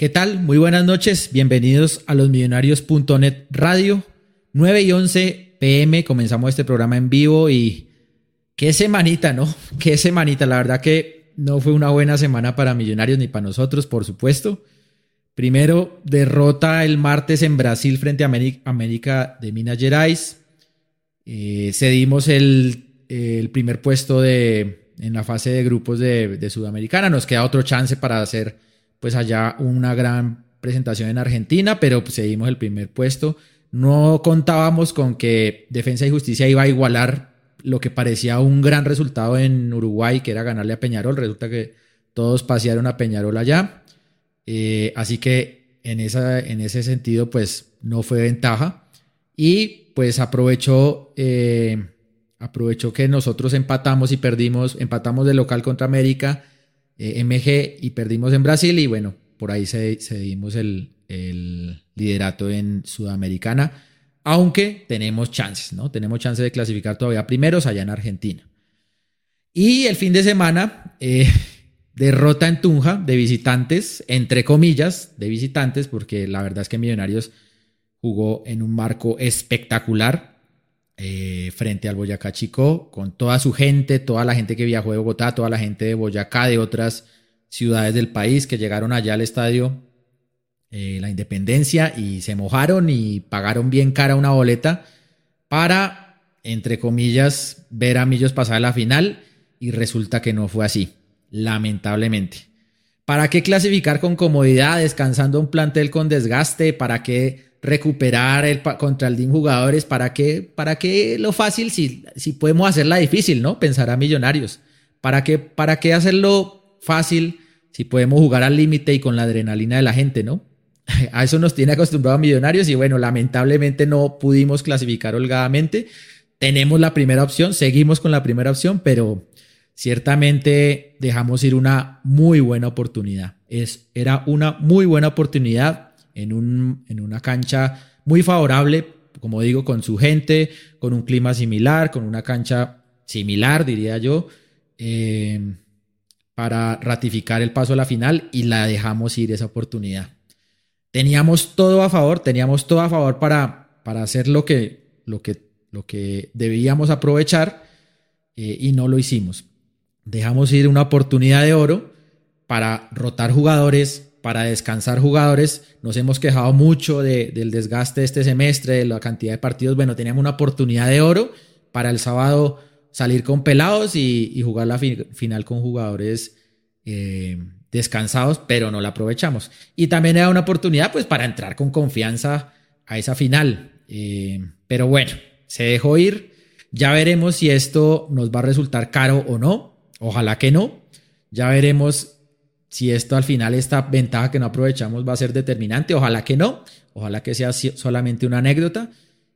¿Qué tal? Muy buenas noches. Bienvenidos a los millonarios.net radio. 9 y 11 pm comenzamos este programa en vivo y qué semanita, ¿no? Qué semanita. La verdad que no fue una buena semana para Millonarios ni para nosotros, por supuesto. Primero, derrota el martes en Brasil frente a América de Minas Gerais. Eh, cedimos el, primer puesto en la fase de grupos de, de Sudamericana. Nos queda otro chance para hacer pues allá una gran presentación en Argentina, pero pues, seguimos el primer puesto. No contábamos con que Defensa y Justicia iba a igualar lo que parecía un gran resultado en Uruguay, que era ganarle a Peñarol. Resulta que todos pasearon a Peñarol allá. Eh, así que en, esa, en ese sentido, pues no fue ventaja. Y pues aprovechó, eh, aprovechó que nosotros empatamos y perdimos, empatamos de local contra América eh, MG y perdimos en Brasil y bueno, por ahí cedimos el, el liderato en Sudamericana, aunque tenemos chances, ¿no? Tenemos chances de clasificar todavía primeros allá en Argentina. Y el fin de semana, eh, derrota en Tunja de visitantes, entre comillas, de visitantes, porque la verdad es que Millonarios jugó en un marco espectacular. Eh, frente al Boyacá Chico, con toda su gente, toda la gente que viajó de Bogotá, toda la gente de Boyacá, de otras ciudades del país que llegaron allá al estadio eh, La Independencia y se mojaron y pagaron bien cara una boleta para, entre comillas, ver a Millos pasar a la final y resulta que no fue así, lamentablemente. ¿Para qué clasificar con comodidad, descansando un plantel con desgaste? ¿Para qué recuperar el, contra el DIN jugadores, ¿para qué, ¿para qué lo fácil si, si podemos hacerla difícil, ¿no? Pensar a millonarios. ¿Para qué, ¿Para qué hacerlo fácil si podemos jugar al límite y con la adrenalina de la gente, ¿no? A eso nos tiene acostumbrado Millonarios y bueno, lamentablemente no pudimos clasificar holgadamente. Tenemos la primera opción, seguimos con la primera opción, pero ciertamente dejamos ir una muy buena oportunidad. Es, era una muy buena oportunidad en, un, en una cancha muy favorable, como digo, con su gente, con un clima similar, con una cancha similar, diría yo, eh, para ratificar el paso a la final y la dejamos ir esa oportunidad. Teníamos todo a favor, teníamos todo a favor para, para hacer lo que, lo, que, lo que debíamos aprovechar eh, y no lo hicimos. Dejamos ir una oportunidad de oro para rotar jugadores, para descansar jugadores. Nos hemos quejado mucho del desgaste de este semestre, de la cantidad de partidos. Bueno, teníamos una oportunidad de oro para el sábado salir con pelados y, jugar la final con jugadores eh, descansados, pero no la aprovechamos. Y también era una oportunidad pues para entrar con confianza a esa final. Eh, pero bueno, se dejó ir. Ya veremos si esto nos va a resultar caro o no. Ojalá que no. Ya veremos si esto al final, esta ventaja que no aprovechamos va a ser determinante, ojalá que no, ojalá que sea solamente una anécdota,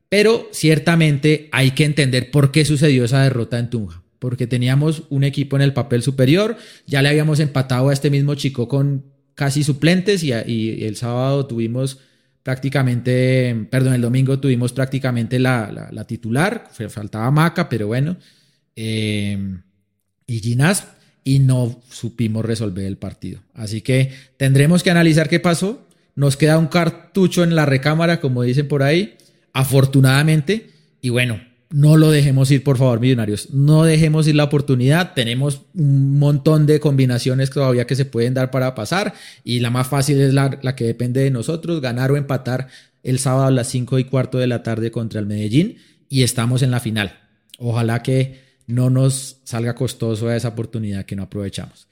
pero ciertamente hay que entender por qué sucedió esa derrota en Tunja, porque teníamos un equipo en el papel superior, ya le habíamos empatado a este mismo chico con casi suplentes y, el sábado tuvimos prácticamente, perdón, el domingo tuvimos prácticamente la, la, titular, faltaba Maca, pero bueno, eh, y Ginás y no supimos resolver el partido. Así que tendremos que analizar qué pasó. Nos queda un cartucho en la recámara, como dicen por ahí, afortunadamente. Y bueno, no lo dejemos ir, por favor, millonarios. No dejemos ir la oportunidad. Tenemos un montón de combinaciones todavía que se pueden dar para pasar. Y la más fácil es la, la que depende de nosotros, ganar o empatar el sábado a las 5 y cuarto de la tarde contra el Medellín. Y estamos en la final. Ojalá que no nos salga costoso esa oportunidad que no aprovechamos.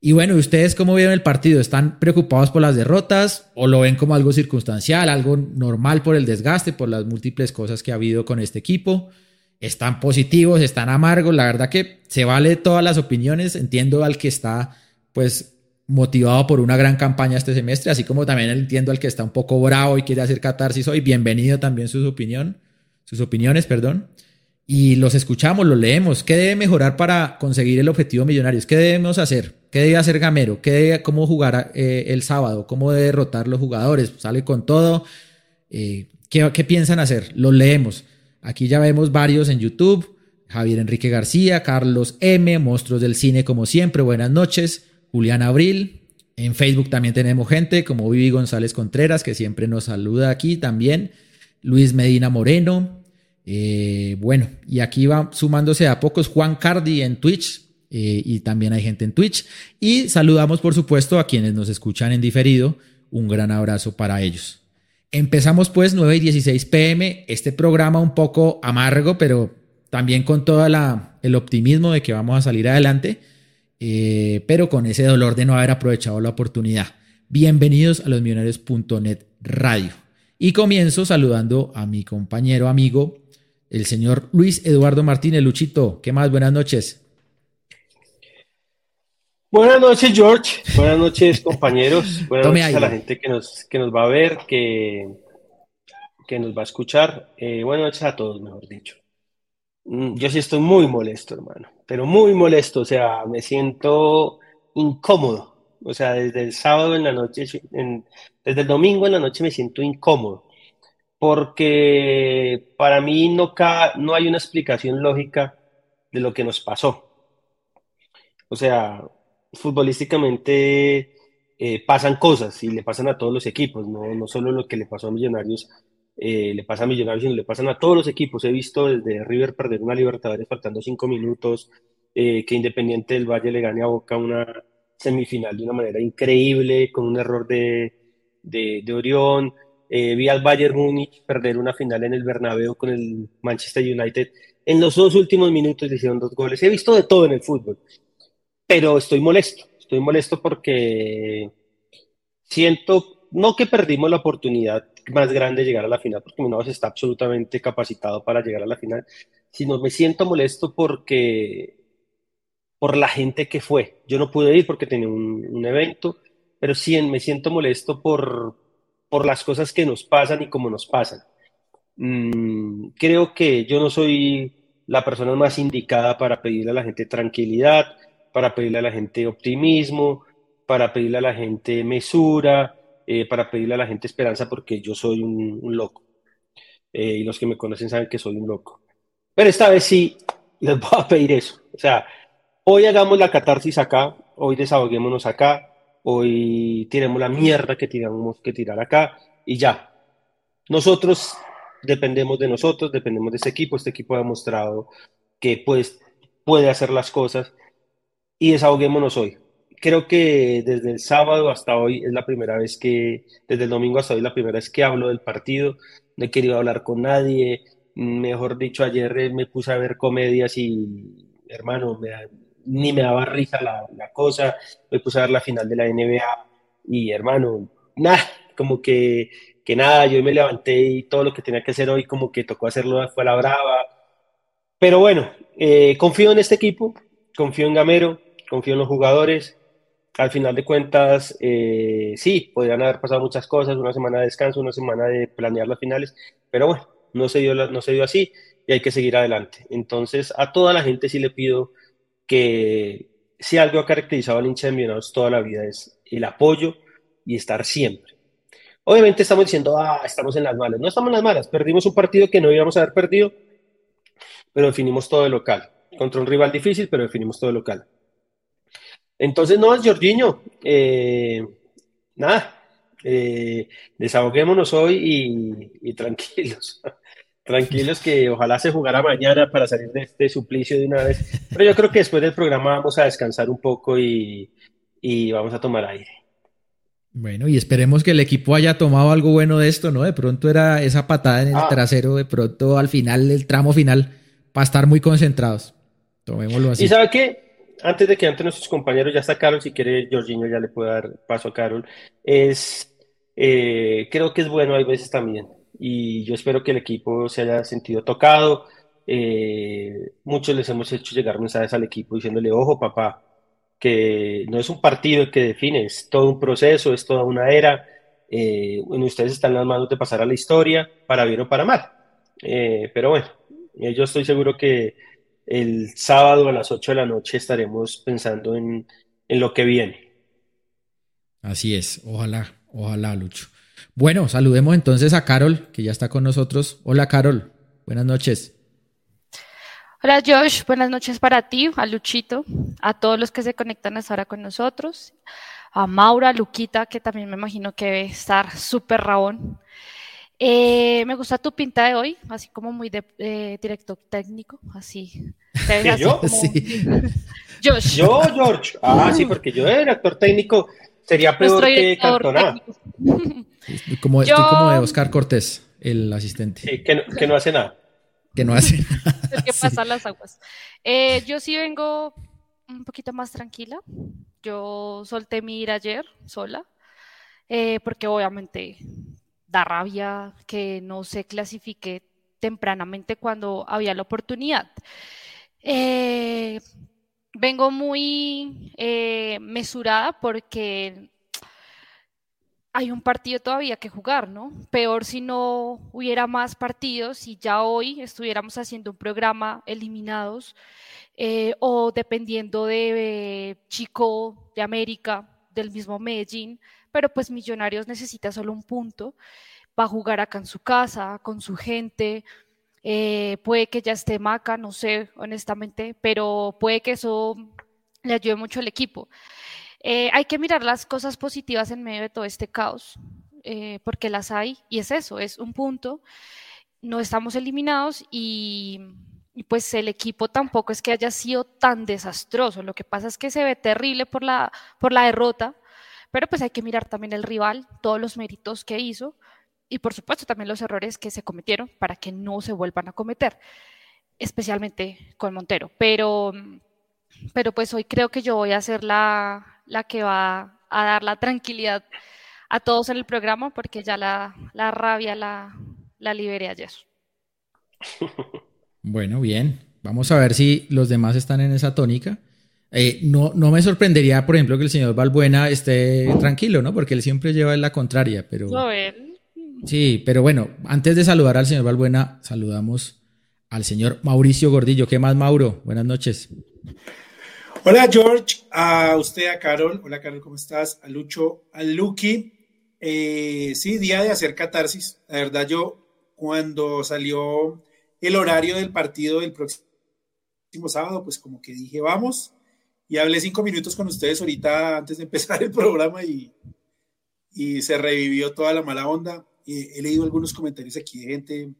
Y bueno, ¿ustedes cómo vieron el partido? ¿Están preocupados por las derrotas o lo ven como algo circunstancial, algo normal por el desgaste, por las múltiples cosas que ha habido con este equipo? ¿Están positivos, están amargos? La verdad que se vale todas las opiniones. Entiendo al que está pues motivado por una gran campaña este semestre, así como también entiendo al que está un poco bravo y quiere hacer catarsis hoy. Bienvenido también sus opinión, sus opiniones, perdón y los escuchamos, los leemos. ¿Qué debe mejorar para conseguir el objetivo millonario? ¿Qué debemos hacer? ¿Qué debe hacer Gamero? ¿Qué debe, ¿Cómo jugar eh, el sábado? ¿Cómo debe derrotar los jugadores? ¿Sale con todo? Eh, ¿qué, ¿Qué piensan hacer? Los leemos. Aquí ya vemos varios en YouTube. Javier Enrique García, Carlos M, Monstruos del Cine como siempre, buenas noches. Julián Abril, En Facebook también tenemos gente como Vivi González Contreras, que siempre nos saluda aquí también. Luis Medina Moreno. Eh, bueno, y aquí va sumándose a pocos Juan Cardi en Twitch. Eh, y también hay gente en Twitch. Y saludamos, por supuesto, a quienes nos escuchan en diferido. Un gran abrazo para ellos. Empezamos pues 9 y 16 pm, este programa un poco amargo, pero también con todo el optimismo de que vamos a salir adelante, eh, pero con ese dolor de no haber aprovechado la oportunidad. Bienvenidos a los millonarios.net radio. Y comienzo saludando a mi compañero amigo, el señor Luis Eduardo Martínez Luchito. ¿Qué más? Buenas noches. Buenas noches, George. Buenas noches, compañeros. Buenas noches a la gente que nos, que nos va a ver, que, que nos va a escuchar. Eh, buenas noches a todos, mejor dicho. Mm, yo sí estoy muy molesto, hermano, pero muy molesto. O sea, me siento incómodo. O sea, desde el sábado en la noche, desde el domingo en la noche me siento incómodo. Porque para mí no, no hay una explicación lógica de lo que nos pasó. O sea, futbolísticamente eh, pasan cosas y le pasan a todos los equipos, no, no solo lo que le pasó a Millonarios, eh, le pasa a Millonarios, sino le pasan a todos los equipos. He visto desde River perder una Libertadores faltando cinco minutos, eh, que Independiente del Valle le gane a Boca una semifinal de una manera increíble, con un error de, de, de Orión. Vi al Bayern Múnich perder una final en el Bernabéu con el Manchester United. En los dos últimos minutos le hicieron dos goles. He visto de todo en el fútbol pero estoy molesto, estoy molesto porque siento, no que perdimos la oportunidad más grande de llegar a la final, porque Millonarios está absolutamente capacitado para llegar a la final, sino me siento molesto porque por la gente que fue. Yo no pude ir porque tenía un, evento, pero sí me siento molesto por, por las cosas que nos pasan y cómo nos pasan. Mm, creo que yo no soy la persona más indicada para pedirle a la gente tranquilidad, para pedirle a la gente optimismo, para pedirle a la gente mesura, eh, para pedirle a la gente esperanza, porque yo soy un, loco. Eh, y los que me conocen saben que soy un loco. Pero esta vez sí les voy a pedir eso. O sea, hoy hagamos la catarsis acá, hoy desahoguémonos acá, hoy tiremos la mierda que tiramos que tirar acá y ya. Nosotros dependemos de nosotros, dependemos de ese equipo. Este equipo ha demostrado que pues, puede hacer las cosas y desahoguémonos hoy. Creo que desde el sábado hasta hoy es la primera vez que, desde el domingo hasta hoy, la primera vez que hablo del partido. No he querido hablar con nadie. Mejor dicho, ayer me puse a ver comedias y, hermano, ni me daba risa la, cosa. Me puse a ver la final de la NBA y, hermano, nada, como que, que nada, yo me levanté y todo lo que tenía que hacer hoy, como que tocó hacerlo, fue la brava. Pero bueno, eh, confío en este equipo, confío en Gamero, confío en los jugadores. Al final de cuentas, eh, sí, podrían haber pasado muchas cosas, una semana de descanso, una semana de planear las finales, pero bueno, no se dio, no se dio así y hay que seguir adelante. Entonces, a toda la gente sí le pido que si algo ha caracterizado al hincha de Millonarios toda la vida es el apoyo y estar siempre. Obviamente estamos diciendo, ah, estamos en las malas. No estamos en las malas. Perdimos un partido que no íbamos a haber perdido, pero definimos todo de local. Contra un rival difícil, pero definimos todo de local. Entonces, no, es Jorginho, eh, nada, eh, desahoguémonos hoy y, tranquilos. Tranquilos que ojalá se jugara mañana para salir de este suplicio de una vez. Pero yo creo que después del programa vamos a descansar un poco y, vamos a tomar aire. Bueno, y esperemos que el equipo haya tomado algo bueno de esto, ¿no? De pronto era esa patada en el ah. trasero, de pronto al final, el tramo final, para estar muy concentrados. Tomémoslo así. ¿Y sabe qué? antes de que entre nuestros compañeros, ya está Carol, si quiere Jorginho ya le puedo dar paso a Carol, es, eh, creo que es bueno hay veces también, y yo espero que el equipo se haya sentido tocado, eh, muchos les hemos hecho llegar mensajes al equipo diciéndole, ojo papá, que no es un partido que define, es todo un proceso, es toda una era, eh, ustedes están en las manos de pasar a la historia, para bien o para mal, eh, pero bueno, yo estoy seguro que el sábado a las 8 de la noche estaremos pensando en, lo que viene. Así es, ojalá, ojalá, Lucho. Bueno, saludemos entonces a Carol, que ya está con nosotros. Hola, Carol, buenas noches. Hola, Josh, buenas noches para ti, a Luchito, a todos los que se conectan hasta ahora con nosotros, a Maura, Luquita, que también me imagino que debe estar súper rabón. Eh, me gusta tu pinta de hoy, así como muy de eh, director técnico, así. ¿Yo? Yo, George. Ah, sí, porque yo era director técnico sería peor que Cantona. Como, estoy como de Oscar Cortés, el asistente. Sí, que, no, que no hace nada. Que no hace nada. El que pasa las aguas. Eh, yo sí vengo un poquito más tranquila. Yo solté mi ir ayer sola, eh, porque obviamente da rabia que no se clasifique tempranamente cuando había la oportunidad. Eh, vengo muy eh, mesurada porque hay un partido todavía que jugar, ¿no? Peor si no hubiera más partidos y ya hoy estuviéramos haciendo un programa eliminados eh, o dependiendo de Chico, de América, del mismo Medellín, pero pues Millonarios necesita solo un punto, va a jugar acá en su casa, con su gente, eh, puede que ya esté Maca, no sé honestamente, pero puede que eso le ayude mucho al equipo. Eh, hay que mirar las cosas positivas en medio de todo este caos, eh, porque las hay, y es eso, es un punto. No estamos eliminados y, pues el equipo tampoco es que haya sido tan desastroso. Lo que pasa es que se ve terrible por la, por la derrota, pero pues hay que mirar también el rival, todos los méritos que hizo y por supuesto también los errores que se cometieron para que no se vuelvan a cometer, especialmente con Montero. Pero, pero pues hoy creo que yo voy a ser la, la que va a dar la tranquilidad a todos en el programa porque ya la, la rabia la, la liberé ayer. Bueno, bien. Vamos a ver si los demás están en esa tónica. Eh, no, no me sorprendería, por ejemplo, que el señor Balbuena esté tranquilo, ¿no? Porque él siempre lleva la contraria, pero... No, él Sí, pero bueno, antes de saludar al señor Valbuena, saludamos al señor Mauricio Gordillo. ¿Qué más, Mauro? Buenas noches. Hola, George. A usted, a Carol. Hola, Carol, ¿cómo estás? A Lucho, a Lucky. Eh, sí, día de hacer catarsis. La verdad, yo cuando salió el horario del partido del próximo sábado, pues como que dije, vamos. Y hablé cinco minutos con ustedes ahorita antes de empezar el programa y, y se revivió toda la mala onda he leído algunos comentarios aquí de gente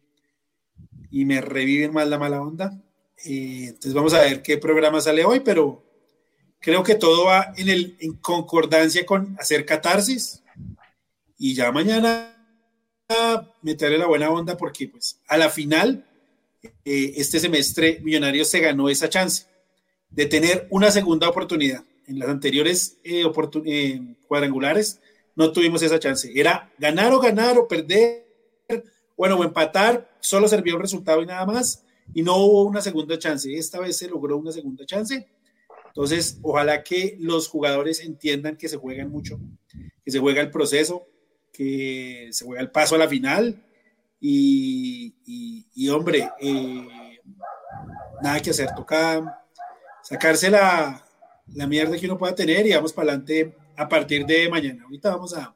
y me reviven más la mala onda. Eh, entonces vamos a ver qué programa sale hoy, pero creo que todo va en, concordancia con hacer catarsis y ya mañana meterle la buena onda porque pues a la final eh, este semestre Millonarios se ganó esa chance de tener una segunda oportunidad. En las anteriores eh, cuadrangulares no tuvimos esa chance. Era ganar o ganar o perder, bueno, o empatar, solo servía un resultado y nada más, y no hubo una segunda chance. Esta vez se logró una segunda chance. Entonces, ojalá que los jugadores entiendan que se juegan mucho, que se juega el proceso, que se juega el paso a la final. Y, hombre, eh, nada que hacer, toca sacarse la, la mierda que uno pueda tener y vamos para adelante a partir de mañana. Ahorita vamos a,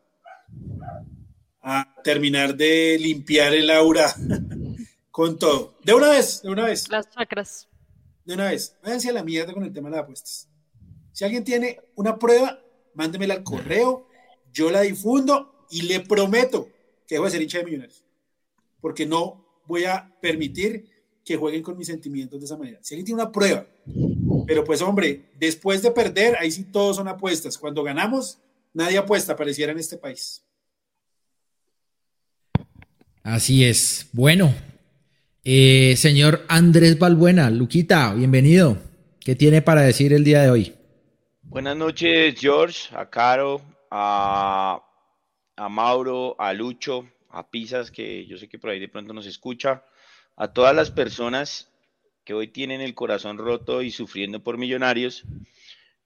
a terminar de limpiar el aura con todo. De una vez, de una vez. Las chakras. De una vez. Váyanse a la mierda con el tema de las apuestas. Si alguien tiene una prueba, mándemela al correo, yo la difundo y le prometo que voy a ser hincha de millonarios. Porque no voy a permitir que jueguen con mis sentimientos de esa manera. Si alguien tiene una prueba, pero pues hombre, después de perder, ahí sí todos son apuestas. Cuando ganamos, nadie apuesta, pareciera en este país. Así es. Bueno, eh, señor Andrés Balbuena, Luquita, bienvenido. ¿Qué tiene para decir el día de hoy? Buenas noches, George, a Caro, a, a Mauro, a Lucho, a Pisas, que yo sé que por ahí de pronto nos escucha a todas las personas que hoy tienen el corazón roto y sufriendo por millonarios,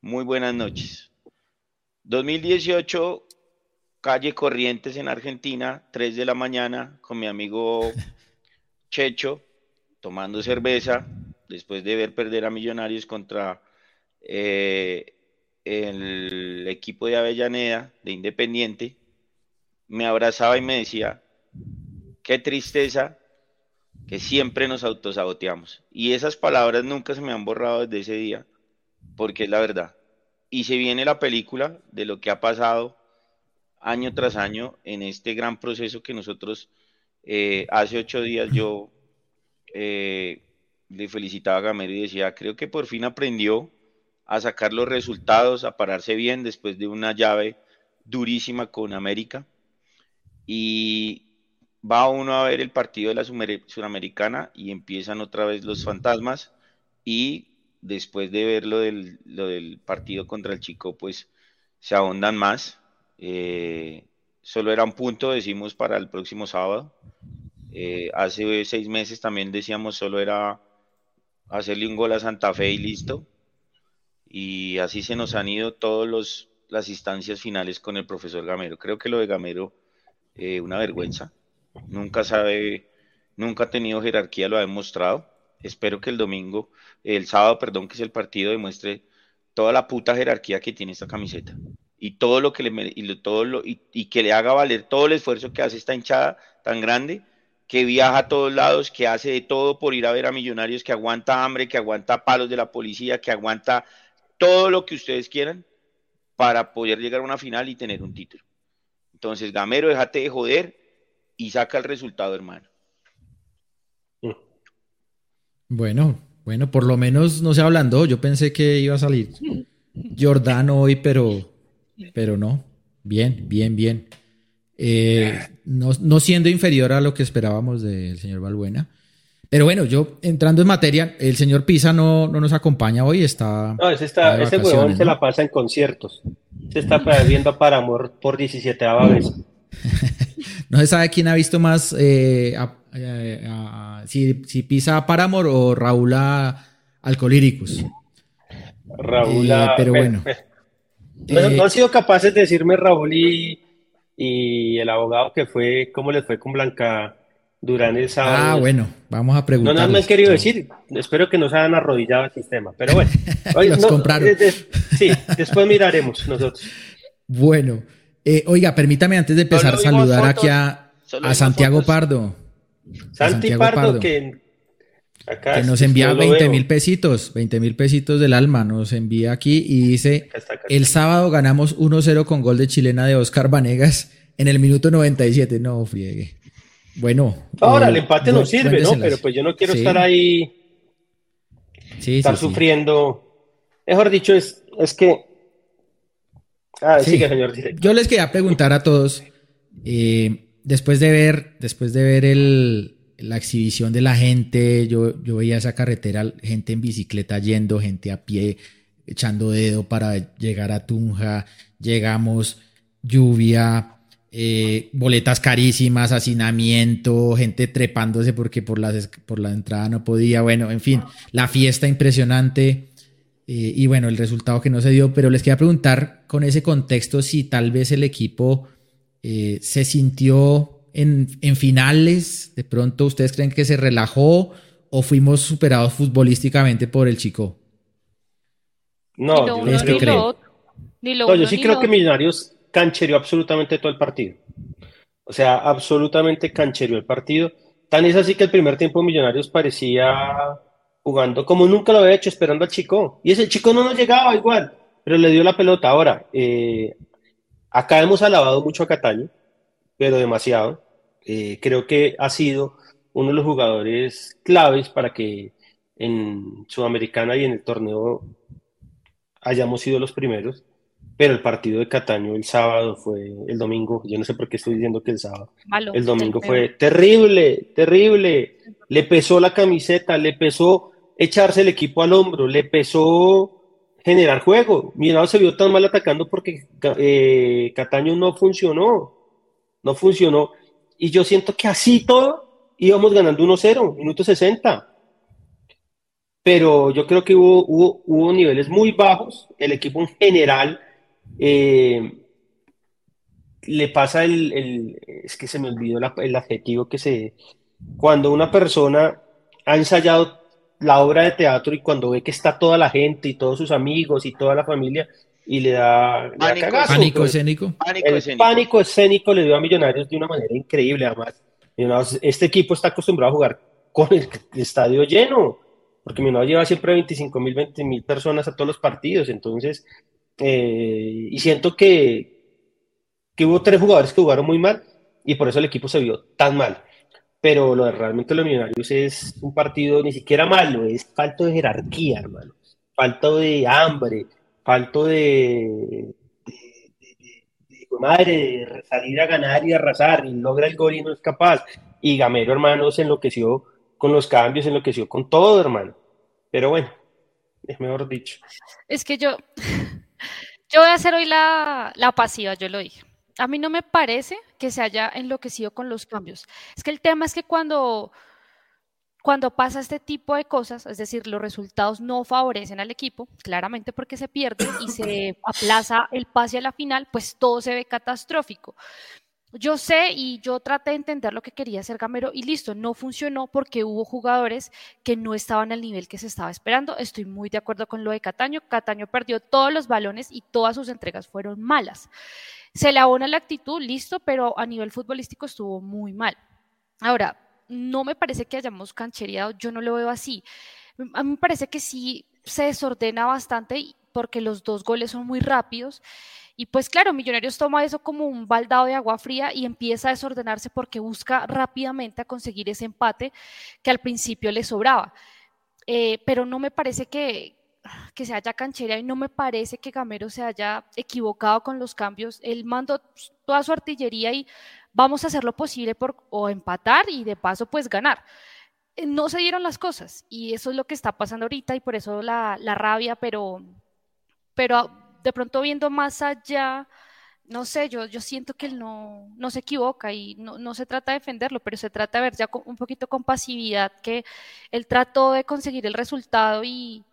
muy buenas noches. 2018, calle Corrientes en Argentina, 3 de la mañana, con mi amigo Checho, tomando cerveza, después de ver perder a Millonarios contra eh, el equipo de Avellaneda, de Independiente, me abrazaba y me decía, qué tristeza que siempre nos autosaboteamos. Y esas palabras nunca se me han borrado desde ese día, porque es la verdad. y se viene la película de lo que ha pasado año tras año en este gran proceso que nosotros eh, hace ocho días yo eh, le felicitaba a Gamero y decía, creo que por fin aprendió a sacar los resultados, a pararse bien después de una llave durísima con América. Y va uno a ver el partido de la Suramericana y empiezan otra vez los fantasmas y después de ver lo del, lo del partido contra el Chico, pues se ahondan más. Eh, solo era un punto, decimos, para el próximo sábado. Eh, hace seis meses también decíamos solo era hacerle un gol a Santa Fe y listo. Y así se nos han ido todas las instancias finales con el profesor Gamero. Creo que lo de Gamero, eh, una vergüenza. Nunca sabe, nunca ha tenido jerarquía, lo ha demostrado. Espero que el domingo, el sábado, perdón, que es el partido, demuestre toda la puta jerarquía que tiene esta camiseta. Y todo lo que le y todo lo, y que le haga valer todo el esfuerzo que hace esta hinchada tan grande que viaja a todos lados, que hace de todo por ir a ver a millonarios, que aguanta hambre, que aguanta palos de la policía, que aguanta todo lo que ustedes quieran para poder llegar a una final y tener un título. Entonces, Gamero, déjate de joder y saca el resultado, hermano. Bueno, bueno, por lo menos no se hablando. Yo pensé que iba a salir Jordano hoy, pero, pero no. Bien, bien, bien. Eh, no, siendo inferior a lo que esperábamos del señor Balbuena. Pero bueno, yo entrando en materia, el señor Pisa no, no nos acompaña hoy, está. No, ese, está, ese huevón se la pasa en conciertos. Se está viendo para amor por 17 vez. no se sabe quién ha visto más, eh, si, si, Pisa a Paramor o Raúl a Alcolíricos. Raúl eh, Pero bueno. no han sido capaces de decirme Raúl y y el abogado que fue, ¿cómo le fue con Blanca Durán el sábado? Ah, bueno, vamos a preguntar. No, no me han querido decir, espero que nos hayan arrodillado el sistema, pero bueno. Los compraron. sí, después miraremos nosotros. Bueno, eh, oiga, permítame antes de empezar saludar aquí a, a Santiago Pardo. Santi Pardo, que que nos envía 20 mil pesitos, 20 mil pesitos del alma, nos envía aquí y dice, el sábado ganamos 1-0 con gol de chilena de Oscar Vanegas en el minuto 97, no friegue. Bueno. Ahora, el eh, empate no sirve, ¿no? Pero pues yo no quiero estar ahí, estar sufriendo. Mejor dicho, es, es que... Ah, sigue, señor Yo les quería preguntar a todos, eh, después de ver, después de ver el, la exhibición de la gente, yo, yo veía esa carretera, gente en bicicleta yendo, gente a pie, echando dedo para llegar a Tunja, llegamos, lluvia, eh, boletas carísimas, hacinamiento, gente trepándose porque por, las, por la entrada no podía, bueno, en fin, la fiesta impresionante eh, y bueno, el resultado que no se dio, pero les quería preguntar con ese contexto si tal vez el equipo eh, se sintió en, finales? ¿De pronto ustedes creen que se relajó o fuimos superados futbolísticamente por el chico? No, yo, creo. yo sí creo que Millonarios canchereó absolutamente todo el partido. O sea, absolutamente canchereó el partido. Tan es así que el primer tiempo Millonarios parecía jugando como nunca lo había hecho, esperando al chico. Y ese chico no nos llegaba igual, pero le dio la pelota. Ahora, eh, acá hemos alabado mucho a Cataño pero demasiado. Eh, creo que ha sido uno de los jugadores claves para que en Sudamericana y en el torneo hayamos sido los primeros. Pero el partido de Cataño el sábado fue, el domingo, yo no sé por qué estoy diciendo que el sábado, el domingo fue terrible, terrible. Le pesó la camiseta, le pesó echarse el equipo al hombro, le pesó generar juego. Mirado se vio tan mal atacando porque eh, Cataño no funcionó no funcionó. Y yo siento que así todo íbamos ganando 1-0, minuto 60. Pero yo creo que hubo, hubo, niveles muy bajos. El equipo en general eh, le pasa el, Es que se me olvidó el adjetivo que se. Cuando una persona ha ensayado la obra de teatro y cuando ve que está toda la gente y todos sus amigos y toda la familia, y le da, pánico, pues. escénico. el pánico escénico le dio a Millonarios de una manera increíble. Además, este equipo está acostumbrado a jugar con el estadio lleno, porque Millonarios lleva siempre 25 mil, 20 mil personas a todos los partidos. Entonces, Eh, y siento que, que hubo tres jugadores que jugaron muy mal y por eso el equipo se vio tan mal. Pero lo de realmente los millonarios es un partido ni siquiera malo, es falto de jerarquía, hermano. Falto de hambre, falto de, madre, de salir a ganar y arrasar, y logra el gol y no es capaz. Y Gamero, hermano, se enloqueció con los cambios, se enloqueció con todo, hermano. Pero bueno, es mejor dicho. Es que yo, yo voy a hacer hoy la, la pasiva, yo lo dije. A mí no me parece que se haya enloquecido con los cambios. Es que el tema es que cuando cuando pasa este tipo de cosas, es decir, los resultados no favorecen al equipo, claramente porque se pierde y se aplaza el pase a la final, pues todo se ve catastrófico. Yo sé y yo traté de entender lo que quería hacer Gamero y listo, no funcionó porque hubo jugadores que no estaban al nivel que se estaba esperando. Estoy muy de acuerdo con lo de Cataño. Cataño perdió todos los balones y todas sus entregas fueron malas. Se le abona la actitud, listo, pero a nivel futbolístico estuvo muy mal. Ahora, no me parece que hayamos canchereado, yo no lo veo así. A mí me parece que sí se desordena bastante porque los dos goles son muy rápidos. Y pues claro, Millonarios toma eso como un baldado de agua fría y empieza a desordenarse porque busca rápidamente a conseguir ese empate que al principio le sobraba. Eh, pero no me parece que, que se haya canchereado y no me parece que Gamero se haya equivocado con los cambios. Él mandó toda su artillería y vamos a hacer lo posible por o empatar y de paso pues ganar. Eh, no se dieron las cosas y eso es lo que está pasando ahorita y por eso la, rabia, pero, pero de pronto viendo más allá, no sé, yo, yo siento que él no, no se equivoca y no, no, se trata de defenderlo, pero se trata de ver ya un poquito con pasividad que él trató de conseguir el resultado y,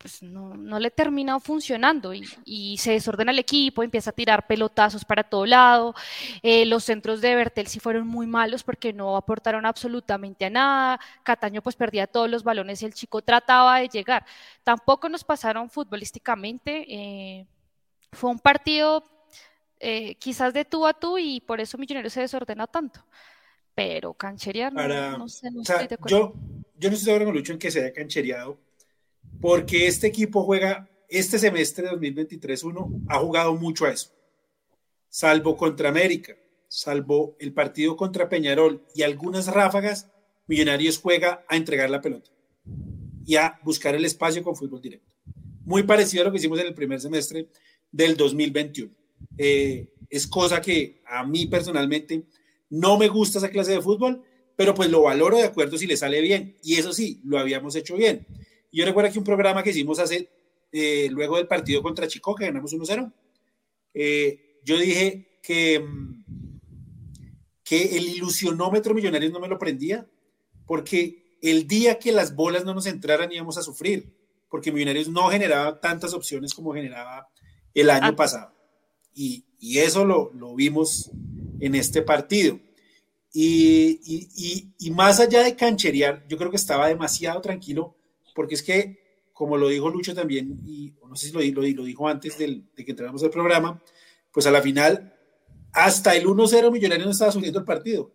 pues no, no, le termina funcionando y, se desordena el equipo, empieza a tirar pelotazos para todo lado. Eh, los centros de Bertel sí fueron muy malos porque no aportaron absolutamente a nada. Cataño pues perdía todos los balones y el chico trataba de llegar. Tampoco nos pasaron futbolísticamente. Eh, fue un partido eh, quizás de tú a tú y por eso Millonarios se desordena tanto. Pero cancherear, no, sé, no estoy de acuerdo. Yo, yo no estoy de acuerdo con Lucho en que se haya canchereado porque este equipo juega, este semestre de 2023-1 ha jugado mucho a eso, salvo contra América, salvo el partido contra Peñarol y algunas ráfagas, Millonarios juega a entregar la pelota y a buscar el espacio con fútbol directo. Muy parecido a lo que hicimos en el primer semestre del 2021. Eh, es cosa que a mí personalmente no me gusta esa clase de fútbol, pero pues lo valoro de acuerdo si le sale bien. Y eso sí, lo habíamos hecho bien. Yo recuerdo que un programa que hicimos hace, eh, luego del partido contra Chico, que ganamos 1-0, eh, yo dije que, mm, que el ilusionómetro Millonarios no me lo prendía, porque el día que las bolas no nos entraran íbamos a sufrir, porque Millonarios no generaba tantas opciones como generaba el año ah. pasado. Y, y eso lo, lo, vimos en este partido. Y, y, y, más allá de cancherear, yo creo que estaba demasiado tranquilo porque es que, como lo dijo Lucho también, y no sé si lo, dijo antes de que entráramos al programa, pues a la final, hasta el 1-0 Millonario no estaba subiendo el partido,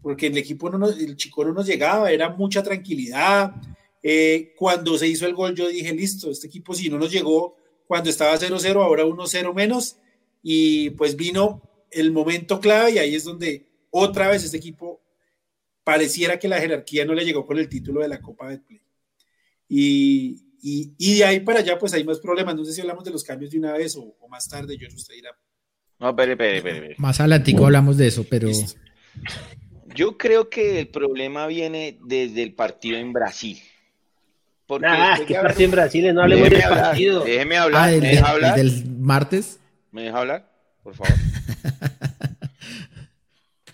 porque el equipo, no el chico no nos llegaba, era mucha tranquilidad. Eh, cuando se hizo el gol, yo dije, listo, este equipo si no nos llegó cuando estaba 0-0, ahora 1-0 menos, y pues vino el momento clave y ahí es donde otra vez este equipo pareciera que la jerarquía no le llegó con el título de la Copa de Play. Y, y, de ahí para allá, pues hay más problemas. No sé si hablamos de los cambios de una vez o, más tarde, yo usted dirá. No, espere, espere, espere. Más adelante hablamos de eso, pero... Yo creo que el problema viene desde el partido en Brasil. Porque ah, ¿qué partido en Brasil? No hablemos del partido. Déjeme hablar. Ah, ¿Me deja hablar? del martes? ¿Me deja hablar? Por favor.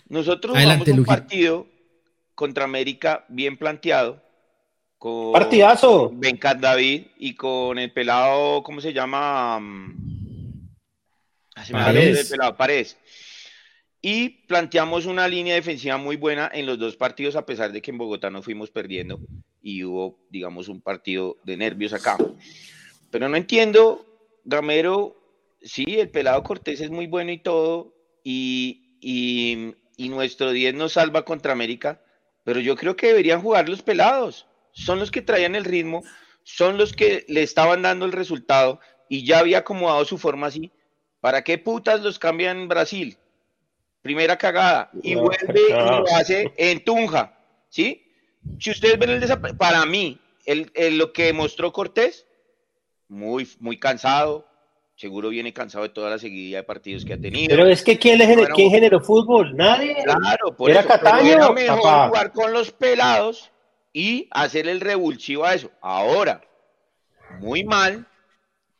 Nosotros jugamos un partido contra América bien planteado, con Partidazo. Bencat David y con el pelado, ¿cómo se llama? Mm, Paredes. pelado, Y planteamos una línea defensiva muy buena en los dos partidos, a pesar de que en Bogotá nos fuimos perdiendo y hubo, digamos, un partido de nervios acá. Pero no entiendo, Gamero, sí, el pelado Cortés es muy bueno y todo, y, y, y nuestro 10 nos salva contra América, pero yo creo que deberían jugar los pelados son los que traían el ritmo, son los que le estaban dando el resultado, y ya había acomodado su forma así, ¿para qué putas los cambian en Brasil? Primera cagada. Y vuelve y lo hace en Tunja, ¿sí? Si ustedes ven el para mí, el, el- lo que mostró Cortés, muy, muy cansado, seguro viene cansado de toda la seguidilla de partidos que ha tenido. Pero es que ¿quién, le gener-. ¿quién generó fútbol? Nadie. Claro, por Era eso, pero Cataño, era mejor papá. jugar con los pelados y hacer el revulsivo a eso. Ahora, muy mal,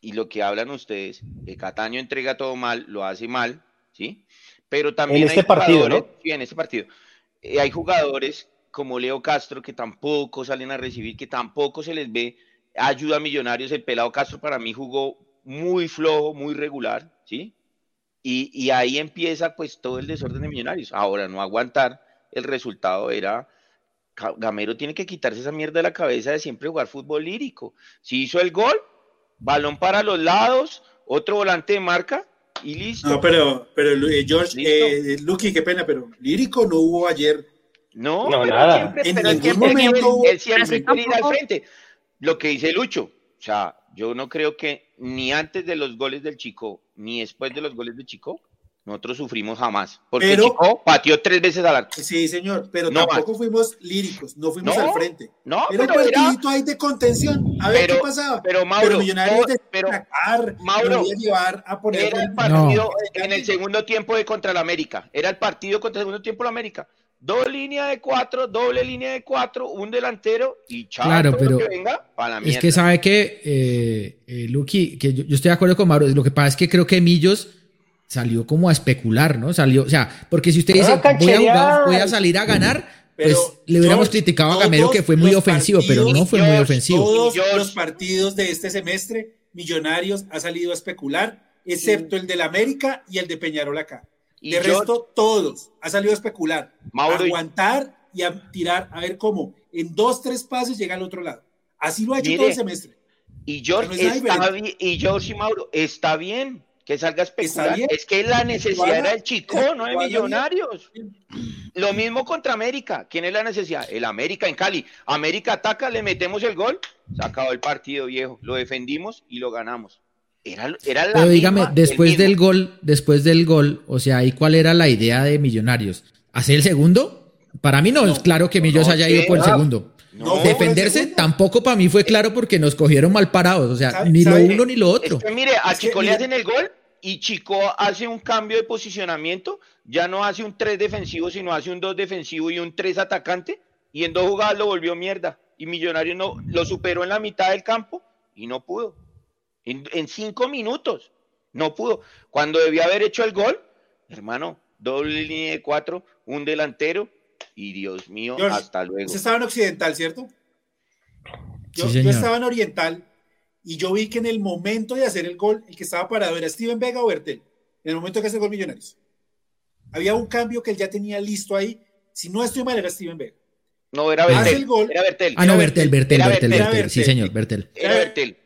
y lo que hablan ustedes, que Cataño entrega todo mal, lo hace mal, ¿sí? Pero también En este hay partido, jugadores- ¿no? Sí, en este partido. Eh, hay jugadores como Leo Castro que tampoco salen a recibir, que tampoco se les ve ayuda a Millonarios. El pelado Castro para mí jugó muy flojo, muy regular, ¿sí? Y, y ahí empieza pues todo el desorden de Millonarios. Ahora, no aguantar, el resultado era, Gamero tiene que quitarse esa mierda de la cabeza de siempre jugar fútbol lírico. Si hizo el gol, balón para los lados, otro volante de marca y listo. No, pero, pero eh, George, eh, Lucky, qué pena, pero lírico no hubo ayer. No, No, pero nada. siempre, En pero él ningún siempre momento él siempre quiere ir al frente. Lo que dice Lucho, o sea, yo no creo que ni antes de los goles del Chico, ni después de los goles de Chico, nosotros sufrimos jamás. Porque Pero- Chico pateó tres veces al arco. Sí, señor, pero No tampoco fuimos líricos, no fuimos No, al frente. No, Era un pero era, partidito ahí de contención, a ver Pero- qué pasaba. pero Mauro, Millonarios no, de pero- Mauro, lo voy a llevar a poner Era el partido en el segundo tiempo de contra el América. Era el partido contra el segundo tiempo de la América. Dos líneas de cuatro, doble línea de cuatro, un delantero y chao. Claro, pero que venga, para la Es mierda. que sabe que, eh, eh, Lucky, que yo, yo estoy de acuerdo con Mauro. Lo que pasa es que creo que Millos salió como a especular, ¿no? Salió, o sea, porque si usted dice, voy a, jugar, voy a salir a ganar, pues Pero, le hubiéramos George, criticado a Gamero que fue muy ofensivo, pero no partidos, fue muy George, ofensivo. Todos George. los partidos de este semestre, Millonarios ha salido a especular, excepto el del América y el de Peñarol acá. Y de yo- resto, todos ha salido a especular, Mauro, a aguantar y a tirar, a ver cómo en dos, tres pases llega al otro lado. Así lo ha hecho Mire, todo el semestre. Y George, No es está bien, y George y Mauro, está bien que salga a especular. Es que la necesidad era del Chico, no de Millonarios. Lo mismo contra América. ¿Quién es la necesidad? El América en Cali. América ataca, le metemos el gol, se acabó el partido, viejo. Lo defendimos y lo ganamos. Era, era la Pero dígame, misma, el después del gol, después del gol, o sea, ¿y cuál era la idea de Millonarios? ¿Hacer el segundo? Para mí no, es claro que Millos no haya ido por el segundo. No, Defenderse tampoco para mí fue claro porque nos cogieron mal parados, o sea, ¿Sabe- ni lo sabe? uno ni lo otro. Es que mire, a Es que, Chico le hacen el gol y Chico hace un cambio de posicionamiento, ya no hace un 3 defensivo, sino hace un 2 defensivo y un 3 atacante, y en dos jugadas lo volvió mierda. Y Millonarios no, lo superó en la mitad del campo y no pudo. En, en cinco minutos, no pudo. Cuando debió haber hecho el gol, hermano, doble línea de cuatro, un delantero, y Dios mío, George, hasta luego. Usted estaba en Occidental, ¿cierto? Yo, Sí, estaba en Oriental y yo vi que en el momento de hacer el gol, el que estaba parado era Steven Vega o Bertel. En el momento que hace el gol Millonarios. Había un cambio que él ya tenía listo ahí. Si no estoy mal, era Steven Vega. No, era Hace Bertel. el gol. Era Bertel. Ah, no, Bertel, Bertel, Bertel, Bertel, sí señor, Bertel. Era Bertel.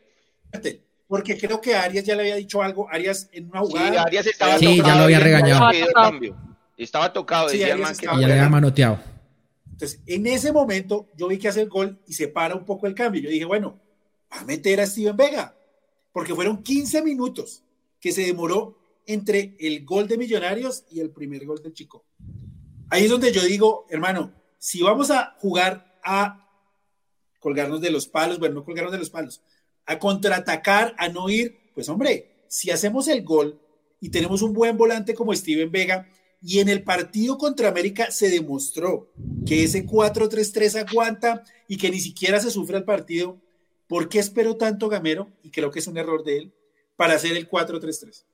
Bertel. Porque creo que Arias ya le había dicho algo. Arias en una Sí, jugada. Arias estaba Sí, ya lo había regañado. Estaba tocado, Sí, decía el Arias man que Y ya le había manoteado. Entonces, en ese momento, yo vi que hace el gol y se para un poco el cambio. Yo dije, bueno, va a meter a Steven Vega. Porque fueron 15 minutos que se demoró entre el gol de Millonarios y el primer gol del Chico. Ahí es donde yo digo, hermano, si vamos a jugar a colgarnos de los palos, bueno, no colgarnos de los palos, a contraatacar, a no ir, pues hombre, si hacemos el gol y tenemos un buen volante como Steven Vega, y en el partido contra América se demostró que ese 4-3-3 aguanta y que ni siquiera se sufre el partido. ¿Por qué esperó tanto Gamero? Y creo que es un error de él para hacer el 4-3-3.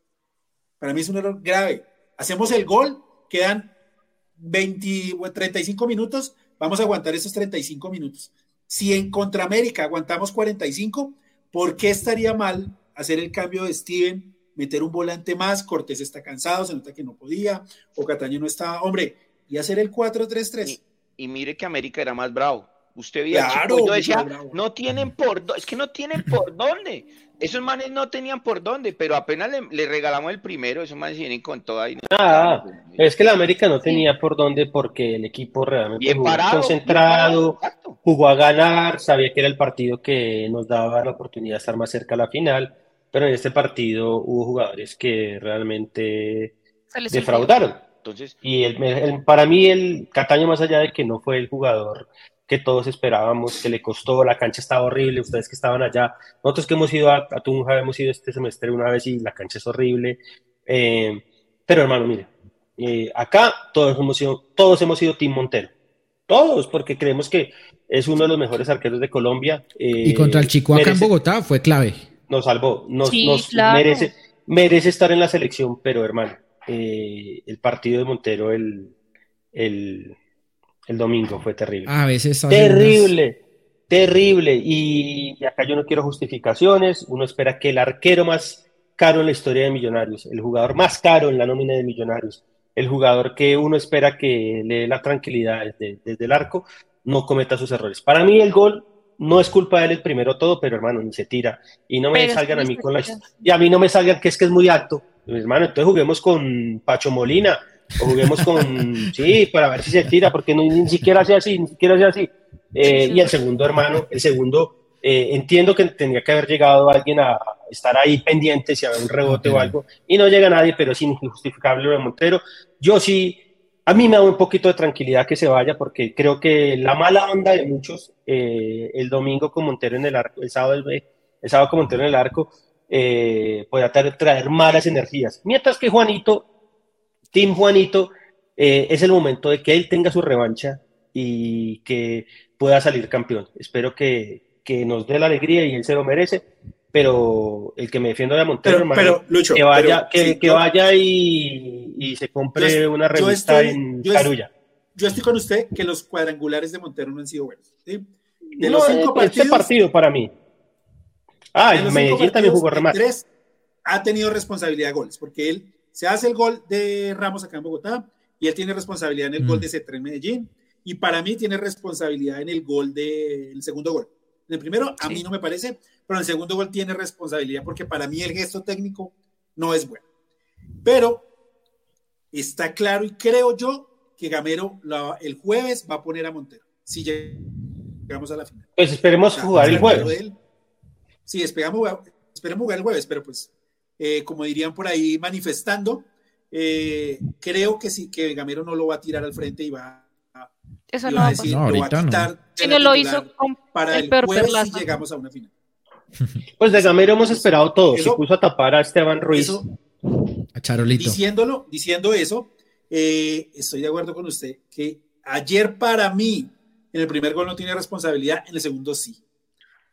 Para mí es un error grave. Hacemos el gol, quedan 20 o 35 minutos, vamos a aguantar esos 35 minutos. Si en contra América aguantamos 45, ¿por qué estaría mal hacer el cambio de Steven, meter un volante más? Cortés está cansado, se nota que no podía, o Cataño no estaba, hombre, y hacer el 4-3-3. Y, y mire que América era más bravo. Usted veía Claro, yo decía, bravo. no tienen por dónde, es que no tienen por dónde. Esos manes no tenían por dónde, pero apenas le, le regalamos el primero, esos manes vienen con toda y Ah, es que la América no tenía por dónde porque el equipo realmente bien jugó parado. bien concentrado, parado, jugó a ganar, sabía que era el partido que nos daba la oportunidad de estar más cerca a la final, pero en este partido hubo jugadores que realmente defraudaron. Entonces, y el, para mí el Cataño, más allá de que no fue el jugador que todos esperábamos, que le costó, la cancha estaba horrible, ustedes que estaban allá, nosotros que hemos ido a, Tunja, hemos ido este semestre una vez y la cancha es horrible, eh, pero hermano, mire, eh, acá todos hemos sido, todos hemos sido Team Montero, todos, porque creemos que es uno de los mejores arqueros de Colombia. y contra el Chico acá en Bogotá fue clave. Nos salvó, nos, merece, merece estar en la selección, pero hermano, eh, el partido de Montero el, el, domingo fue terrible. A veces terrible, terrible. Y, acá yo no quiero justificaciones. Uno espera que el arquero más caro en la historia de Millonarios, el jugador más caro en la nómina de Millonarios, el jugador que uno espera que le dé la tranquilidad desde, desde el arco, no cometa sus errores. Para mí el gol no es culpa de él el primero todo, pero hermano, ni se tira. Y no me salgan a mí con la... Y a mí no me salgan que es que es muy alto. Hermano, entonces juguemos con Pacho Molina o juguemos con... sí, para ver si se tira, porque no, ni siquiera sea así, ni siquiera sea así. Eh, y el segundo, hermano, el segundo, eh, entiendo que tendría que haber llegado alguien a estar ahí pendiente si había un rebote o algo, y no llega nadie, pero es injustificable lo de Montero. Yo sí a mí me da un poquito de tranquilidad que se vaya porque creo que la mala onda de muchos eh, el domingo con Montero en el arco, el sábado, el, sábado con Montero en el arco, eh, traer, malas energías. Mientras que Juanito, Team Juanito, eh, es el momento de que él tenga su revancha y que pueda salir campeón. Espero que, que nos dé la alegría y él se lo merece pero el que me defiendo de Montero, que vaya, que, vaya y, se compre una revista en Carulla. Yo estoy con usted que los cuadrangulares de Montero no han sido buenos. De los cinco este partidos, partido para mí. Ah, y Medellín también jugó remate. Tres ha tenido responsabilidad de goles, porque él se hace el gol de Ramos acá en Bogotá y él tiene responsabilidad en el gol mm. de C3 en Medellín y para mí tiene responsabilidad en el gol del segundo gol. El primero, a mí no me parece, pero el segundo gol tiene responsabilidad porque para mí el gesto técnico no es bueno. Pero está claro y creo yo que Gamero el jueves va a poner a Montero. Si llegamos a la final. Pues esperemos jugar el jueves. Sí, esperemos, esperemos jugar el jueves, pero pues, eh, como dirían por ahí, manifestando, eh, creo que sí, que Gamero no lo va a tirar al frente y va eso no, va a decir, no, lo va a quitar Si no lo hizo con para el, jueves si llegamos a una final. Pues de Gamero hemos esperado todo. Se puso a tapar a Esteban Ruiz. a Charolito. Diciéndolo, diciendo eso, eh, estoy de acuerdo con usted que ayer para mí en el primer gol no tiene responsabilidad, en el segundo sí.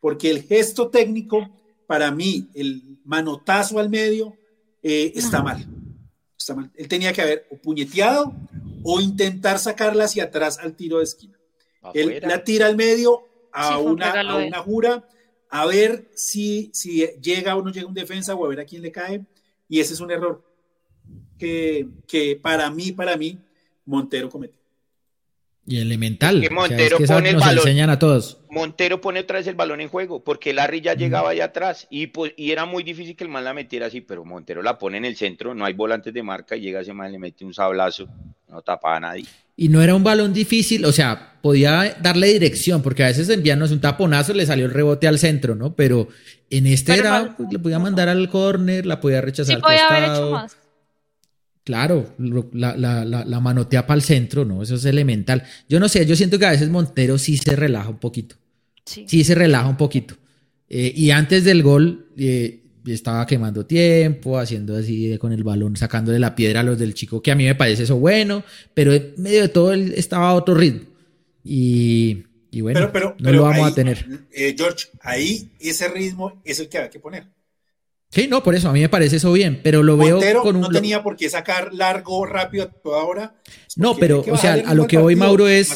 Porque el gesto técnico, para mí, el manotazo al medio, eh, está mal. Está mal. Él tenía que haber o puñeteado o intentar sacarla hacia atrás al tiro de esquina. Él la tira al medio a, una, a una jura a ver si, si llega o no llega un defensa o a ver a quién le cae. Y ese es un error que, que para mí, para mí, Montero cometió. Y elemental. Que Montero pone el balón. enseñan a todos. Montero pone otra vez el balón en juego, porque Larry ya llegaba allá atrás y, pues, y era muy difícil que el man la metiera así, pero Montero la pone en el centro, no hay volantes de marca, y llega ese man, le mete un sablazo, no tapa a nadie. Y no era un balón difícil, o sea, podía darle dirección, porque a veces enviarnos un taponazo, le salió el rebote al centro, ¿no? Pero en este era, pues, le podía mandar al córner, la podía rechazar. Sí, podía haber hecho más. Claro, la, la, la, manotea para el centro, ¿no? Eso es elemental. Yo no sé, yo siento que a veces Montero sí se relaja un poquito. Sí. Sí se relaja un poquito. Eh, y antes del gol, eh, estaba quemando tiempo, haciendo así con el balón, sacándole la piedra a los del chico, que a mí me parece eso bueno, pero en medio de todo él estaba a otro ritmo. Y, bueno, no lo vamos a tener. Eh, George, ahí ese ritmo es el que hay que poner. Sí, no, por eso a mí me parece eso bien, pero lo veo con un. No tenía por qué sacar largo, rápido toda hora. No, pero, o sea, a lo que voy, Mauro, es.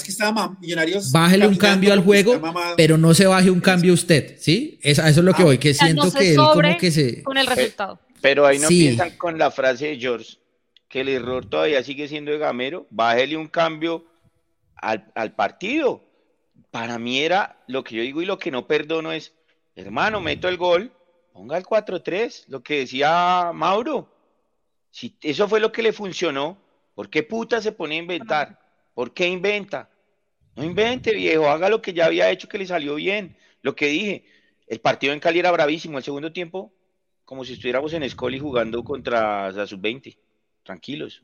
bájele un cambio al juego, pero no se baje un cambio usted, ¿sí? eso es lo que ah. voy, que siento que él como que se. Con el resultado. Pero ahí no piensan con la frase de George, que el error todavía sigue siendo de Gamero, bájele un cambio al, partido. Para mí era lo que yo digo y lo que no perdono es, hermano, meto el gol Ponga el 4-3, lo que decía Mauro. Si eso fue lo que le funcionó, ¿por qué puta se pone a inventar? ¿Por qué inventa? No invente, viejo, haga lo que ya había hecho que le salió bien. Lo que dije, el partido en Cali era bravísimo, el segundo tiempo, como si estuviéramos en Escoli jugando contra la sub-20, tranquilos.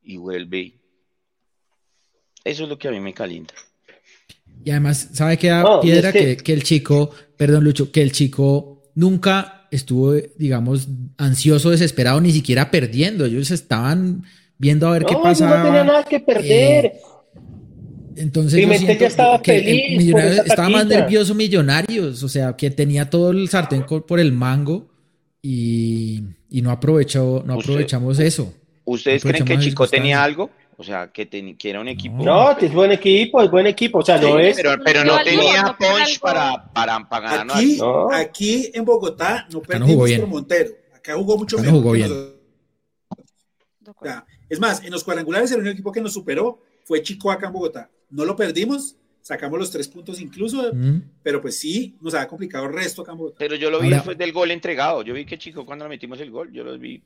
Y vuelve. Eso es lo que a mí me calienta. Y además, ¿sabe qué da piedra? Que... que... el chico, perdón Lucho, que el chico nunca estuvo, digamos, ansioso, desesperado, ni siquiera perdiendo. Ellos estaban viendo a ver qué pasaba. No tenía nada que perder. Eh, entonces yo ya estaba feliz estaba más nervioso Millonarios, o sea, que tenía todo el sartén por el mango y, y no aprovechó, no aprovechamos eso. ¿Ustedes creen que Chico tenía algo? O sea, que, que, era un equipo. No, es buen equipo, es buen equipo. O sea, no es. Pero, pero no tenía punch para, para, para aquí, aquí en Bogotá no perdimos por Montero. Acá jugó mucho mejor. Jugó bien. es más, en los cuadrangulares el único equipo que nos superó fue Chico acá en Bogotá. No lo perdimos, sacamos los tres puntos incluso, pero pues sí, nos ha complicado el resto acá en Bogotá. Pero yo lo vi después del gol entregado. Yo vi que Chico cuando metimos el gol, yo lo vi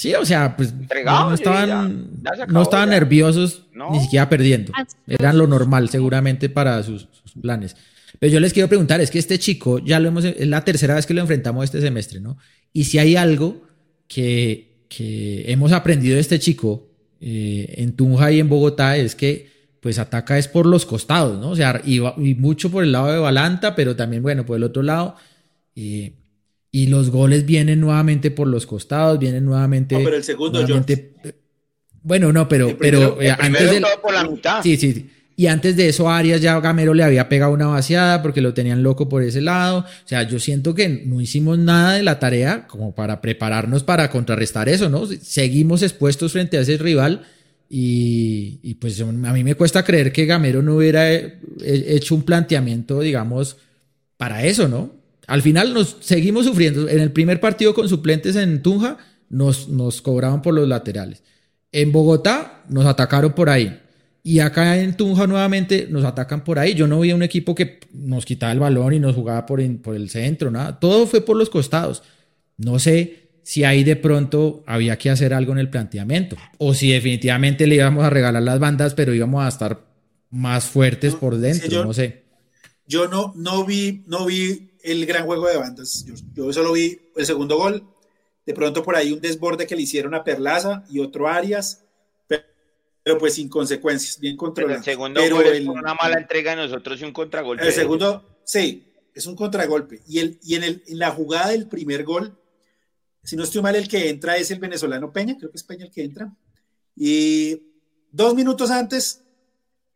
Sí, o sea, pues no estaban, no estaban nerviosos ni siquiera perdiendo. Eran lo normal seguramente para sus, planes. Pero yo les quiero preguntar, es que este chico, ya lo hemos, es la tercera vez que lo enfrentamos este semestre, ¿no? Y si hay algo que, que hemos aprendido de este chico eh, en Tunja y en Bogotá es que pues ataca es por los costados, ¿no? O sea, y, y mucho por el lado de Balanta, pero también, bueno, por el otro lado. Eh, y los goles vienen nuevamente por los costados, vienen nuevamente. No, pero el segundo, nuevamente, Bueno, no, pero, pero eh, antes de. por la mitad. Sí, sí, Y antes de eso, Arias ya Gamero le había pegado una vaciada porque lo tenían loco por ese lado. O sea, yo siento que no hicimos nada de la tarea como para prepararnos para contrarrestar eso, ¿no? Seguimos expuestos frente a ese rival. Y, y pues a mí me cuesta creer que Gamero no hubiera eh, hecho un planteamiento, digamos, para eso, ¿no? Al final nos seguimos sufriendo. En el primer partido con suplentes en Tunja nos, nos cobraban por los laterales. En Bogotá nos atacaron por ahí. Y acá en Tunja nuevamente nos atacan por ahí. Yo no vi un equipo que nos quitaba el balón y nos jugaba por, por el centro, nada. Todo fue por los costados. No sé si ahí de pronto había que hacer algo en el planteamiento. O si definitivamente le íbamos a regalar las bandas, pero íbamos a estar más fuertes por dentro. no sé. Yo no, no vi, no vi el gran juego de bandas. Yo, solo vi el segundo gol. De pronto por ahí un desborde que le hicieron a Perlaza y otro Arias, pero, pues sin consecuencias, bien controlado. el segundo gol es una mala entrega de nosotros y un contragolpe. El segundo, sí, es un contragolpe. Y, el, y en, el, en la jugada del primer gol, si no estoy mal, el que entra es el venezolano Peña, creo que es Peña el que entra. Y dos minutos antes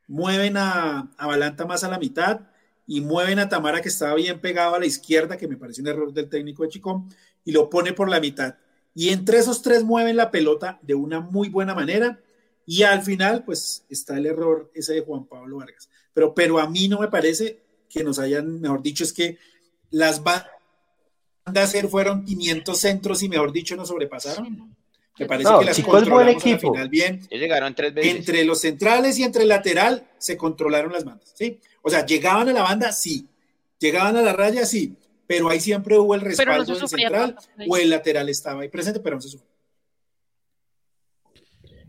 mueven a, a Balanta más a la mitad y mueven a Tamara que estaba bien pegado a la izquierda, que me parece un error del técnico de Chicón, y lo pone por la mitad. Y entre esos tres mueven la pelota de una muy buena manera y al final pues está el error ese de Juan Pablo Vargas. Pero, pero a mí no me parece que nos hayan, mejor dicho, es que las bandas fueron 500 centros y mejor dicho nos sobrepasaron. Me parece que las controlamos al final bien. llegaron tres veces. Entre los centrales y entre el lateral se controlaron las bandas, ¿sí? O sea, llegaban a la banda, sí. Llegaban a la raya, sí. Pero ahí siempre hubo el respaldo del central o el lateral estaba ahí presente, pero no se sufrió.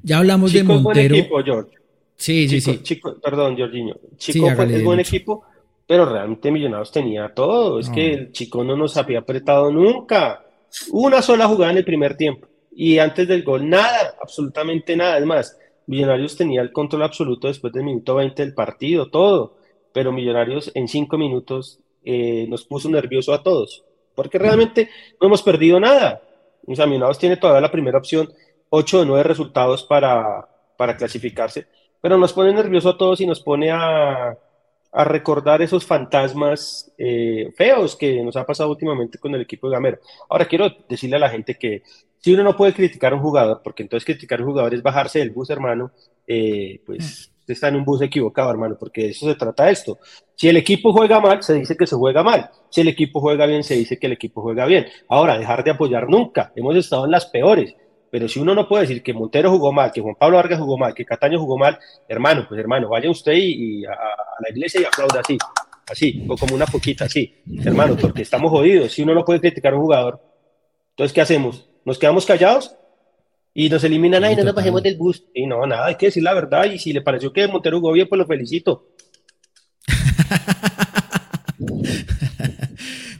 Ya hablamos de Montero. Buen equipo, George. Sí, sí, sí. Chico, perdón, Jorginho. Chico fue, es buen equipo, pero realmente Millonarios tenía todo. Es que el Chico no nos había apretado nunca. Una sola jugada en el primer tiempo. Y antes del gol, nada, absolutamente nada. Es más, Millonarios tenía el control absoluto después del minuto 20 del partido, todo. Pero Millonarios en cinco minutos eh, nos puso nervioso a todos. Porque realmente no hemos perdido nada. O sea, tiene todavía la primera opción, 8 de 9 resultados para, para clasificarse. Pero nos pone nervioso a todos y nos pone a, a recordar esos fantasmas eh, feos que nos ha pasado últimamente con el equipo de Gamero. Ahora quiero decirle a la gente que si uno no puede criticar a un jugador, porque entonces criticar a un jugador es bajarse del bus, hermano, eh, pues mm. usted está en un bus equivocado, hermano, porque de eso se trata esto. Si el equipo juega mal, se dice que se juega mal. Si el equipo juega bien, se dice que el equipo juega bien. Ahora, dejar de apoyar nunca. Hemos estado en las peores. Pero si uno no puede decir que Montero jugó mal, que Juan Pablo Vargas jugó mal, que Cataño jugó mal, hermano, pues hermano, vaya usted y, a, la iglesia y aplauda así, así, o como una poquita así, hermano, porque estamos jodidos. Si uno no puede criticar a un jugador, entonces, ¿qué hacemos? ¿Nos quedamos callados? Y nos eliminan ahí, no nos bajemos del bus. Y no, nada, hay que decir la verdad. Y si le pareció que Montero jugó bien, pues lo felicito.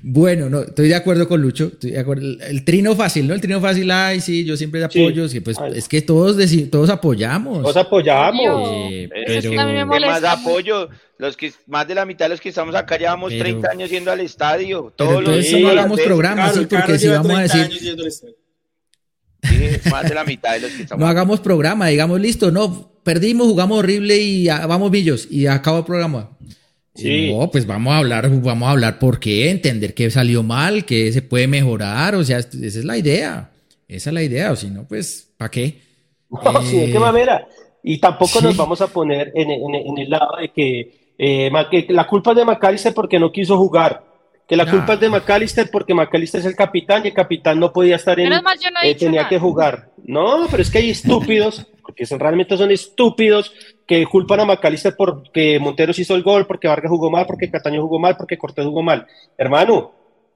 Bueno, no, estoy de acuerdo con Lucho. El, trino fácil, ¿no? El trino fácil, ay, sí, yo siempre apoyo. pues, es que todos, todos apoyamos. Todos apoyamos. Eh, pero... más apoyo? Los que, más de la mitad de los que estamos acá llevamos 30 años yendo al estadio. Todos entonces los no hagamos programas, sí, porque si vamos a decir... Sí, más de la mitad de los que estamos No hagamos programa, digamos, listo, no, perdimos, jugamos horrible y vamos billos y acabo el programa. Sí. No, pues vamos a hablar, vamos a hablar por qué, entender que salió mal, que se puede mejorar, o sea, esa es la idea, esa es la idea, o si no, pues, ¿para qué? No, sí, de qué eh, manera. Y tampoco nos vamos a poner en, el lado de que, eh, la culpa es de McAllister porque no quiso jugar, que la culpa es de McAllister porque McAllister es el capitán y el capitán no podía estar en, eh, tenía que jugar. No, pero es que hay estúpidos, porque son, realmente son estúpidos que culpan a Macalister porque Monteros hizo el gol, porque Vargas jugó mal, porque Cataño jugó mal, porque Cortés jugó mal. Hermano,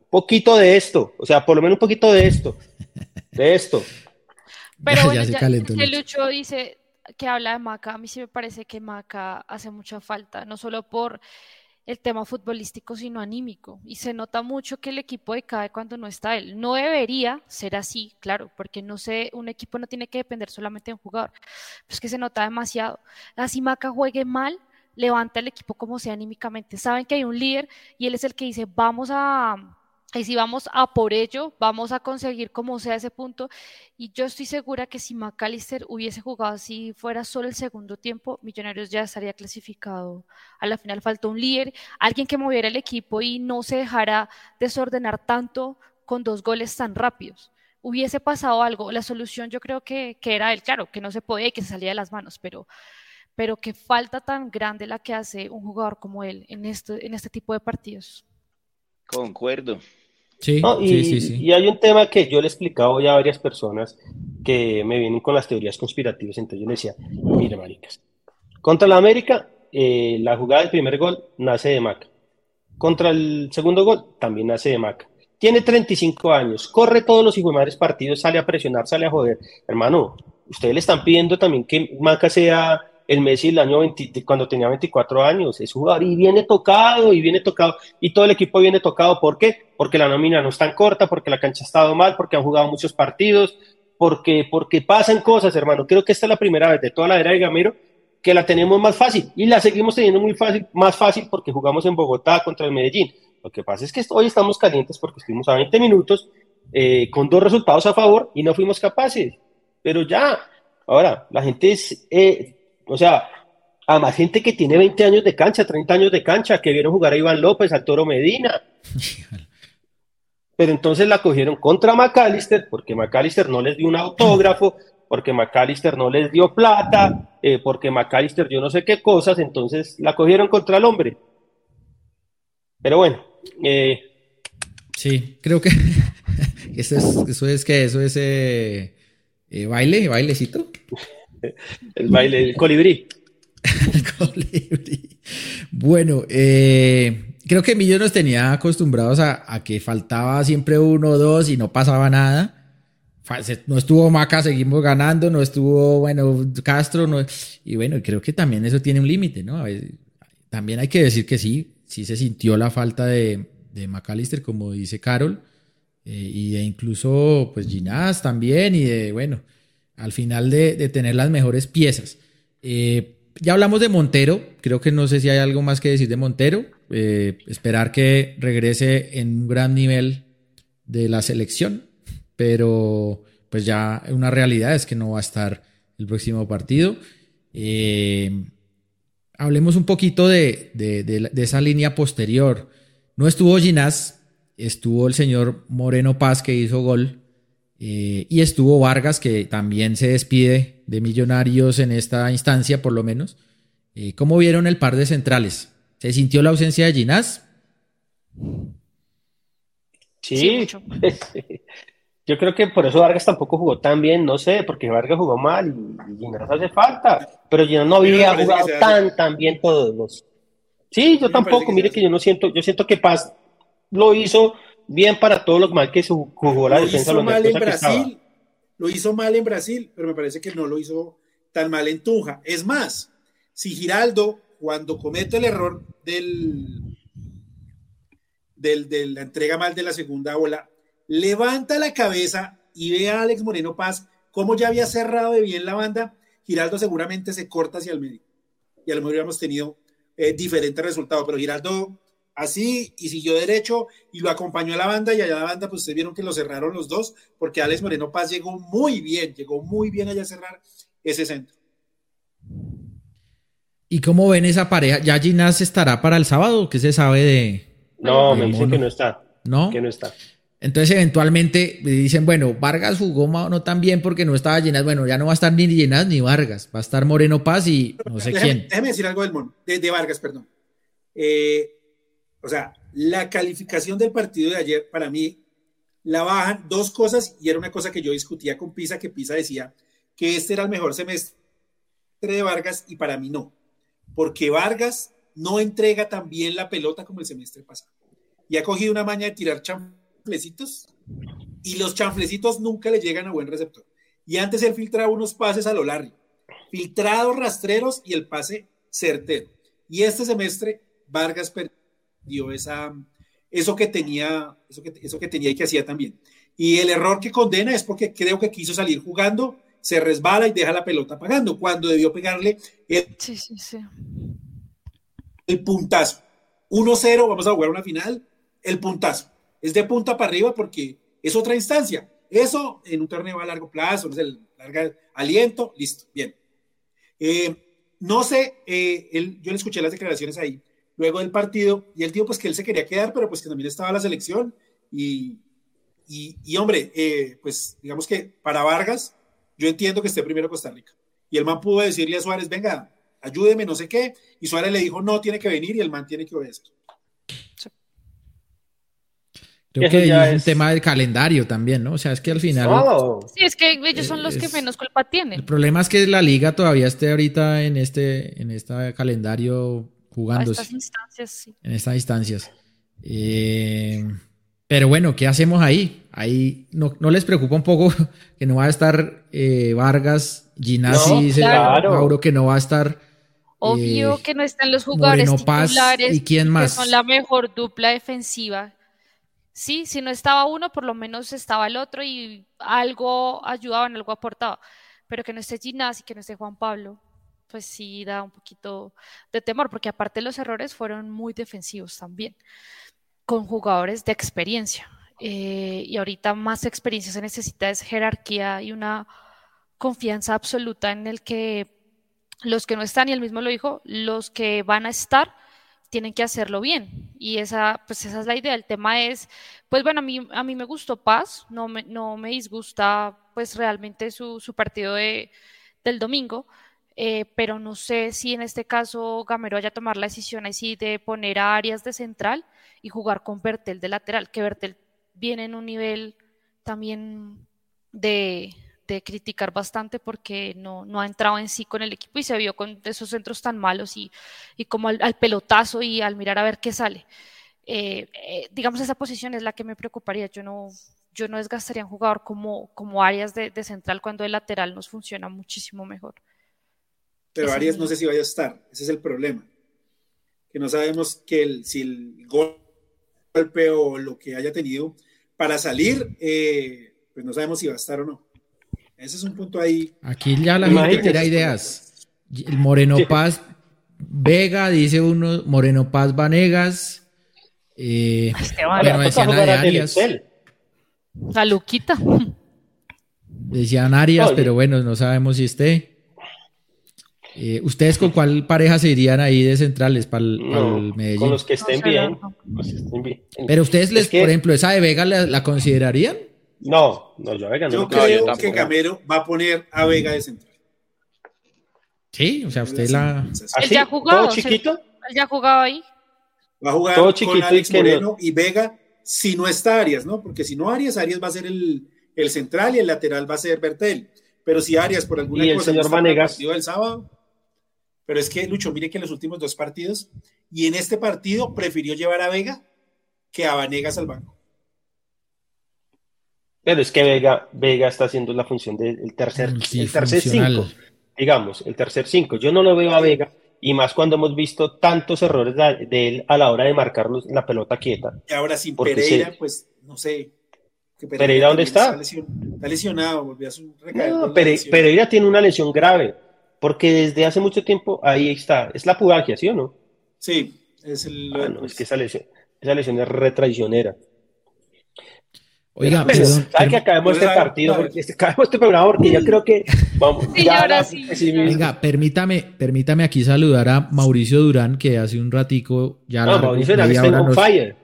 poquito de esto, o sea, por lo menos un poquito de esto, de esto. Pero bueno, ya, Lucho dice que habla de Maca, a mí sí me parece que Maca hace mucha falta, no solo por el tema futbolístico, sino anímico. Y se nota mucho que el equipo decae cuando no está él. No debería ser así, claro, porque no sé, un equipo no tiene que depender solamente de un jugador. Es que se nota demasiado. Así Maca juegue mal, levanta el equipo como sea anímicamente. Saben que hay un líder y él es el que dice, vamos a y si vamos a por ello, vamos a conseguir como sea ese punto. Y yo estoy segura que si McAllister hubiese jugado así, fuera solo el segundo tiempo, Millonarios ya estaría clasificado. A la final faltó un líder, alguien que moviera el equipo y no se dejara desordenar tanto con dos goles tan rápidos. Hubiese pasado algo. La solución yo creo que, que era él, claro, que no se podía y que se salía de las manos, pero, pero que falta tan grande la que hace un jugador como él en este, en este tipo de partidos. Concuerdo. Sí, y, sí, sí, y, hay un tema que yo le he explicado ya a varias personas que me vienen con las teorías conspirativas. Entonces yo le decía, mire, maricas, contra la América, eh, la jugada del primer gol nace de Maca. Contra el segundo gol, también nace de Maca. Tiene 35 años, corre todos los hijos partidos, sale a presionar, sale a joder. Hermano, ustedes le están pidiendo también que Maca sea el Messi año 20, cuando tenía 24 años, es jugador y viene tocado y viene tocado y todo el equipo viene tocado. ¿Por qué? Porque la nómina no es tan corta, porque la cancha ha estado mal, porque han jugado muchos partidos, porque, porque pasan cosas, hermano. Creo que esta es la primera vez de toda la era de Gamero que la tenemos más fácil y la seguimos teniendo muy fácil, más fácil porque jugamos en Bogotá contra el Medellín. Lo que pasa es que hoy estamos calientes porque estuvimos a 20 minutos eh, con dos resultados a favor y no fuimos capaces. Pero ya, ahora, la gente es, eh, o sea, a más gente que tiene 20 años de cancha, 30 años de cancha, que vieron jugar a Iván López, a Toro Medina. Pero entonces la cogieron contra McAllister, porque McAllister no les dio un autógrafo, porque McAllister no les dio plata, eh, porque McAllister yo no sé qué cosas, entonces la cogieron contra el hombre. Pero bueno. Eh, sí, creo que eso es, eso es que eso es eh, baile, bailecito. El baile, el colibrí. Bueno, eh, creo que Millo nos tenía acostumbrados a, que faltaba siempre uno o dos y no pasaba nada. No estuvo Maca, seguimos ganando, no estuvo, bueno, Castro, y bueno, creo que también eso tiene un límite, ¿no? también hay que decir que sí, sí se sintió la falta de, de McAllister, como dice Carol, eh, y de incluso, pues Ginás también, y de, bueno, al final de, tener las mejores piezas. Eh, ya hablamos de Montero, creo que no sé si hay algo más que decir de Montero. Eh, esperar que regrese en un gran nivel de la selección, pero pues ya una realidad es que no va a estar el próximo partido. Eh, hablemos un poquito de, de, esa línea posterior. No estuvo Ginás, estuvo el señor Moreno Paz que hizo gol eh, y estuvo Vargas, que también se despide de Millonarios en esta instancia, por lo menos. Eh, ¿Cómo vieron el par de centrales? ¿Se sintió la ausencia de Ginás? Sí, yo creo que por eso Vargas tampoco jugó tan bien, no sé, porque Vargas jugó mal y, Ginás hace falta, pero Ginás no había jugado tan, tan bien todos los... Sí, yo tampoco, mire que yo no siento, yo siento que Paz lo hizo bien para todos los mal que se jugó la defensa. Hizo mal en Brasil, lo hizo mal en Brasil, pero me parece que no lo hizo tan mal en Tunja. Es más, si Giraldo, cuando comete el error del, de la entrega mal de la segunda ola, levanta la cabeza y ve a Alex Moreno Paz como ya había cerrado de bien la banda, Giraldo seguramente se corta hacia el medio. Y a lo mejor hubiéramos tenido eh, diferentes resultados, pero Giraldo así y siguió derecho y lo acompañó a la banda y allá la banda pues ustedes vieron que lo cerraron los dos porque Alex Moreno Paz llegó muy bien, llegó muy bien allá a cerrar ese centro. ¿Y cómo ven esa pareja? ¿Ya Ginás estará para el sábado? ¿Qué se sabe de...? No, me dicen que no está. ¿No? Que no está. Entonces eventualmente dicen, bueno, Vargas jugó no tan bien porque no estaba Ginás. Bueno, ya no va a estar ni Ginás ni Vargas. Va a estar Moreno Paz y no sé quién. Déjeme decir algo del mono, de, Vargas, perdón. Eh, o sea, la calificación del partido de ayer, para mí, la bajan dos cosas, y era una cosa que yo discutía con Pisa, que Pisa decía que este era el mejor semestre de Vargas, y para mí no, porque Vargas no entrega tan bien la pelota como el semestre pasado. Y ha cogido una maña de tirar chanflecitos, y los chanflecitos nunca le llegan a buen receptor. Y antes él filtraba unos pases a lo Larry, filtrados rastreros y el pase certero. Y este semestre Vargas perdió dio esa, eso que tenía, eso que, eso que tenía y que hacía también. Y el error que condena es porque creo que quiso salir jugando, se resbala y deja la pelota pagando, cuando debió pegarle el, el puntazo. 1-0, vamos a jugar una final, el puntazo. Es de punta para arriba porque es otra instancia. Eso en un torneo a largo plazo, es el largo aliento, listo, bien. Eh, no sé, eh, yo le escuché las declaraciones ahí luego del partido, y él dijo pues que él se quería quedar, pero pues que también estaba la selección, y, y, hombre, eh, pues digamos que para Vargas, yo entiendo que esté primero Costa Rica, y el man pudo decirle a Suárez, venga, ayúdeme, no sé qué, y Suárez le dijo, no, tiene que venir, y el man tiene que obedecer. Creo que es un tema del calendario también, ¿no? O sea, es que al final. Sí, es que ellos son los que menos culpa tienen. El problema es que la liga todavía esté ahorita en este, en este calendario jugando. En estas instancias, sí. En estas instancias. Eh, pero bueno, ¿qué hacemos ahí? Ahí no, les preocupa un poco que no va a estar eh, Vargas, Ginasi, Mauro que no va a estar. Obvio eh, que no están los jugadores titulares y quién más. que son la mejor dupla defensiva. Sí, si no estaba uno, por lo menos estaba el otro y algo ayudaban, algo aportaba. Pero que no esté Ginasi, que no esté Juan Pablo, pues sí da un poquito de temor, porque aparte los errores fueron muy defensivos también, con jugadores de experiencia. Eh, y ahorita más experiencia se necesita es jerarquía y una confianza absoluta en el que los que no están, y él mismo lo dijo, los que van a estar tienen que hacerlo bien. Y esa, pues esa es la idea. El tema es, pues bueno, a mí, a mí me gustó Paz, no me, no me disgusta pues realmente su, su partido de, del domingo, eh, pero no sé si en este caso Gamero vaya a tomar la decisión así de poner a Arias de central y jugar con Bertel de lateral, que Bertel viene en un nivel también de, criticar bastante porque no, ha entrado en sí con el equipo y se vio con esos centros tan malos y, como al, pelotazo y al mirar a ver qué sale. Eh, eh, digamos, esa posición es la que me preocuparía. Yo no, yo no desgastaría un jugador como, como Arias de, de central cuando el lateral nos funciona muchísimo mejor pero Arias no sé si vaya a estar. Ese es el problema. Que no sabemos que el, si el golpe o lo que haya tenido para salir, eh, pues no sabemos si va a estar o no. Ese es un punto ahí. Aquí ya la gente tira ideas. El Moreno Paz Vega, dice uno, Moreno Paz Vanegas. Eh, bueno, decían Arias. A Luquita. Decían Arias, pero bueno, no sabemos si esté. Eh, ¿Ustedes con cuál pareja se irían ahí de centrales para el, Medellín? Con los que estén, bien, Pero ustedes, les, por ejemplo, esa de Vega la, considerarían? No, no, yo a Vega no. Yo creo que Camero va a poner a Vega de central. Sí, o sea, usted la. ¿Él ya ha jugado? ¿Todo chiquito? ¿Él ya ha jugado ahí? Va a jugar Todo con Alex Moreno y Vega si no está Arias, ¿no? Porque si no Arias, Arias va a ser el, el central y el lateral va a ser Bertel. Pero si Arias por alguna ¿Y cosa el señor Vanegas? el sábado, pero es que Lucho, mire que en los últimos dos partidos y en este partido prefirió llevar a Vega que a Vanegas al banco. Pero es que Vega, Vega está haciendo la función del tercer, el tercer cinco, digamos, el tercer cinco. Yo no lo veo a Vega y más cuando hemos visto tantos errores de, él a la hora de marcar la pelota quieta. Y ahora sin Pereira, pues no sé. Pereira, ¿dónde está? Está, lesionado, volvió a su no, Pereira tiene una lesión grave, porque desde hace mucho tiempo ahí está. Es la pubalgia, ¿sí o no? Sí, es el. Ah, no, es que esa lesión, esa lesión es retraicionera. Oiga, perdón, que acabemos este partido? Porque este, acabemos este programa porque yo creo que vamos. ya Venga, permítame, permítame aquí saludar a Mauricio Durán, que hace un ratico ya no, Mauricio Durán está en fire.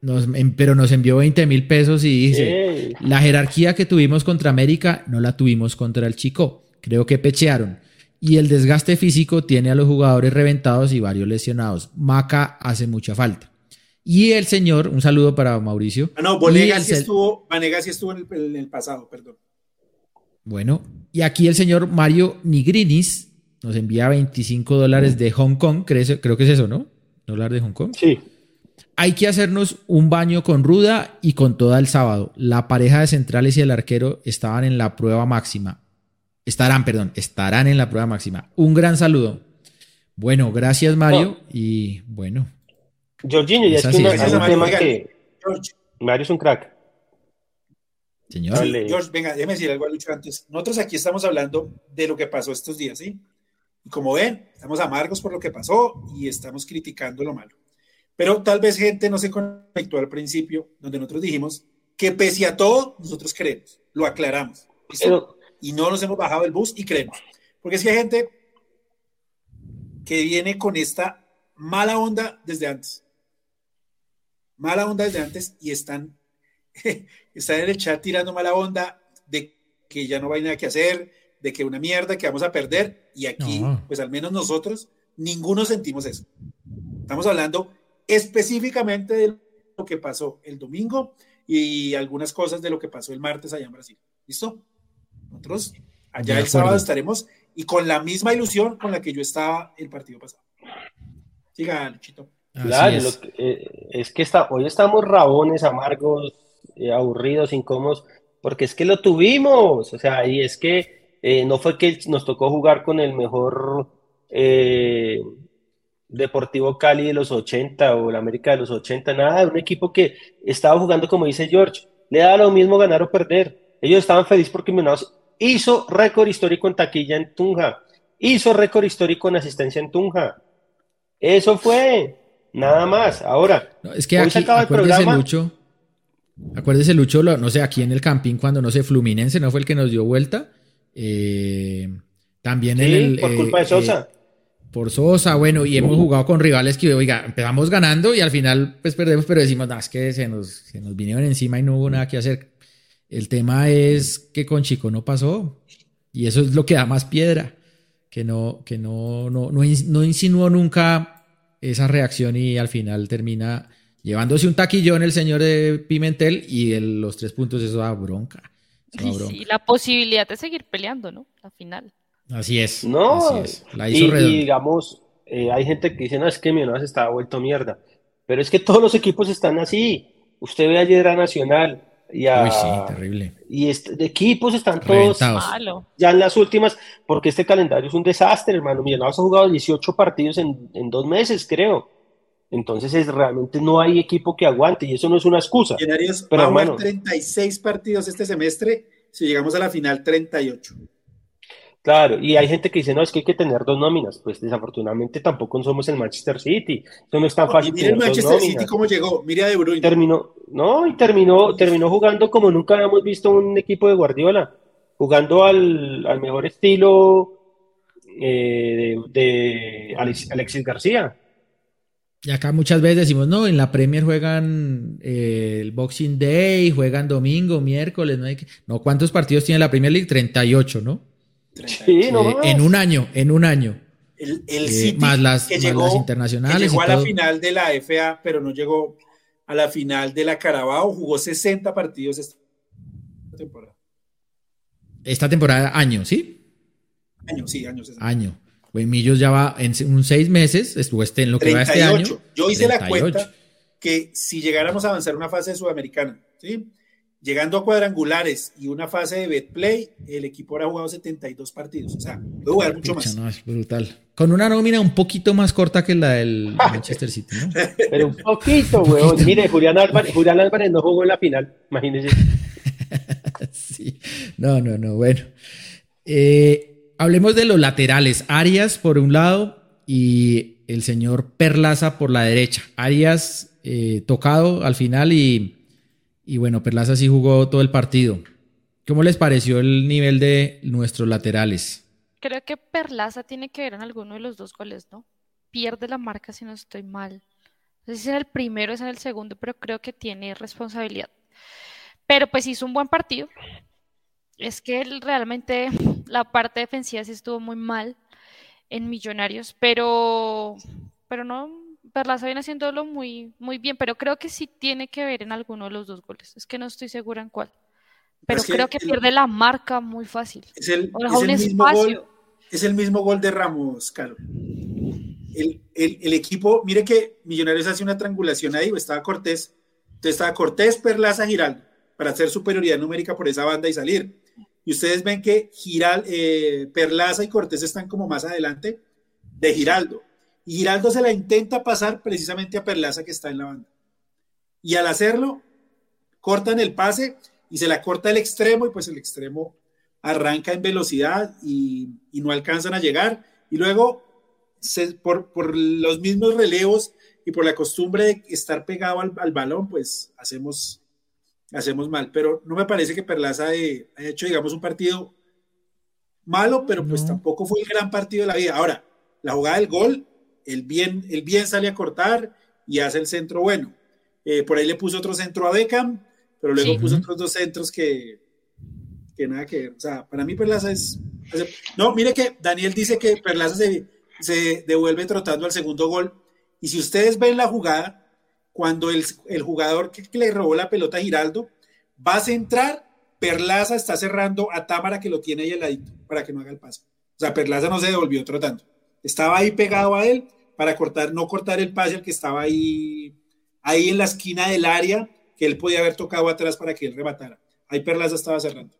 Nos, pero nos envió 20 mil pesos y dice, la jerarquía que tuvimos contra América no la tuvimos contra el Chico. Creo que pechearon. Y el desgaste físico tiene a los jugadores reventados y varios lesionados. Maca hace mucha falta. Y el señor, un saludo para Mauricio. Ah, no, Vanegas sí estuvo, estuvo en el, pasado, perdón. Bueno, y aquí el señor Mario Nigrinis nos envía 25 dólares de Hong Kong, creo, creo que es eso, ¿no? Dólar de Hong Kong. Sí. Hay que hacernos un baño con Ruda y con toda el sábado. La pareja de centrales y el arquero estaban en la prueba máxima. Estarán, perdón, estarán en la prueba máxima. Un gran saludo. Bueno, gracias Mario y bueno, Jorginho, ya es, que un tema que. Mario es un crack. Señor. George, venga, déjeme decir algo a Lucho antes. Nosotros aquí estamos hablando de lo que pasó estos días, ¿sí? Y como ven, estamos amargos por lo que pasó y estamos criticando lo malo. Pero tal vez gente no se conectó al principio, donde nosotros dijimos que pese a todo, nosotros creemos, lo aclaramos. Y no nos hemos bajado del bus y creemos. Porque si hay gente que viene con esta mala onda desde antes mala onda desde antes y están, están en el chat tirando mala onda de que ya no hay nada que hacer, de que una mierda, que vamos a perder. Y aquí, pues al menos nosotros, ninguno sentimos eso. Estamos hablando específicamente de lo que pasó el domingo y algunas cosas de lo que pasó el martes allá en Brasil. ¿Listo? Nosotros allá el sábado estaremos y con la misma ilusión con la que yo estaba el partido pasado. Siga, Luchito. Claro, es. que, eh, es que está, hoy estamos rabones, amargos, eh, aburridos, incómodos, porque es que lo tuvimos, o sea, y es que eh, no fue que nos tocó jugar con el mejor Deportivo Cali de los 80 o el América de los 80, nada, un equipo que estaba jugando como dice George, le da lo mismo ganar o perder. Ellos estaban felices porque hizo récord histórico en taquilla en Tunja, hizo récord histórico en asistencia en Tunja. Eso fue. Nada más. Ahora, es que aquí, acuérdese Lucho, acuérdese Lucho, no sé, aquí en el camping cuando, no sé, Fluminense no fue el que nos dio vuelta. Eh, también el, por culpa de eh, Sosa. por Sosa, bueno, y hemos jugado con rivales que, oiga, empezamos ganando y al final pues perdemos, pero decimos, no, es que se nos, se nos vinieron encima y no hubo nada que hacer. El tema es que con Chico no pasó y eso es lo que da más piedra, que no, que no, no, no, no insinuó nunca esa reacción y al final termina llevándose un taquillón el señor de Pimentel y los tres puntos eso da bronca. Sí, la posibilidad de seguir peleando, ¿no? Al final. Así es. No, La hizo y, digamos, eh, hay gente que dice, no, es que Millonarios está vuelto mierda. Pero es que todos los equipos están así. Usted ve ayer a Nacional, y Uy, sí, terrible. Y este, de equipos están todos ya en las últimas, porque este calendario es un desastre, hermano. Millonarios ha jugado 18 partidos en, en, dos meses, creo. Entonces es, realmente no hay equipo que aguante y eso no es una excusa. Millonarios Pero, va a 36 partidos este semestre, si llegamos a la final 38. Claro, y hay gente que dice, no, es que hay que tener dos nóminas. Pues desafortunadamente tampoco somos el Manchester City. Eso no es tan fácil. mire el Manchester City cómo llegó, mira De Bruyne. Terminó, no, y terminó, terminó jugando como nunca habíamos visto un equipo de Guardiola, jugando al, al mejor estilo eh, de, Alexis García. Y acá muchas veces decimos, no, en la Premier juegan eh, el Boxing Day, juegan domingo, miércoles, no hay que... No, ¿cuántos partidos tiene la Premier League? 38, ¿no? Sí, no eh, en un año, en un año. El, el eh, más las, que llegó, internacionales. llegó a la final de la FA, pero no llegó a la final de la Carabao. Jugó 60 partidos esta temporada. Esta temporada, año, ¿sí? Año, sí, año. Año. Millos ya va en un seis meses, estuvo este, en lo que va este año. Yo hice la cuenta que si llegáramos a avanzar una fase sudamericana, ¿sí? Llegando a cuadrangulares y una fase de Betplay, el equipo ahora ha jugado 72 partidos. O sea, puede jugar mucho más. No, es brutal. Con una nómina un poquito más corta que la del Manchester City, ¿no? Pero un poquito, weón. Mire, Julián Álvarez, Julián Álvarez no jugó en la final, imagínese. sí. No, no, no, bueno. Eh, hablemos de los laterales. Arias por un lado y el señor Perlaza por la derecha. Arias eh, tocado al final y y bueno, Perlaza sí jugó todo el partido. ¿Cómo les pareció el nivel de nuestros laterales? Creo que Perlaza tiene que ver en alguno de los dos goles, ¿no? Pierde la marca si no estoy mal. No sé si es en el primero es en el segundo, pero creo que tiene responsabilidad. Pero pues hizo un buen partido. Es que realmente la parte defensiva sí estuvo muy mal en Millonarios, pero, pero no, Perlaza viene haciéndolo muy, muy bien, pero creo que sí tiene que ver en alguno de los dos goles. Es que no estoy segura en cuál. Pero creo que, pierde la marca muy fácil. Es el, mismo gol, es el mismo gol de Ramos, Caro. El, equipo, mire que Millonarios hace una triangulación ahí, estaba Cortés, entonces estaba Cortés, Perlaza, Giraldo, para hacer superioridad numérica por esa banda y salir. Y ustedes ven que Giral, eh, Perlaza y Cortés están como más adelante de Giraldo. Y Giraldo se la intenta pasar precisamente a Perlaza que está en la banda. Y al hacerlo, cortan el pase y se la corta el extremo y pues el extremo arranca en velocidad y, no alcanzan a llegar. Y luego, por, los mismos relevos y por la costumbre de estar pegado al, balón, pues hacemos, hacemos mal. Pero no me parece que Perlaza haya hecho, digamos, un partido malo, pero pues tampoco fue el gran partido de la vida. Ahora, la jugada del gol el bien, el bien sale a cortar y hace el centro bueno. Eh, por ahí le puso otro centro a Beckham, pero luego puso otros dos centros que, que nada que ver. O sea, para mí Perlaza es... No, mire que Daniel dice que Perlaza se, se devuelve trotando al segundo gol. Y si ustedes ven la jugada, cuando el, el jugador que, le robó la pelota a Giraldo va a centrar, Perlaza está cerrando a Támara que lo tiene ahí al ladito para que no haga el pase. O sea, Perlaza no se devolvió trotando. Estaba ahí pegado a él para cortar, no cortar el pase al que estaba ahí, ahí en la esquina del área, que él podía haber tocado atrás para que él rematara. Ahí Perlaza estaba cerrando.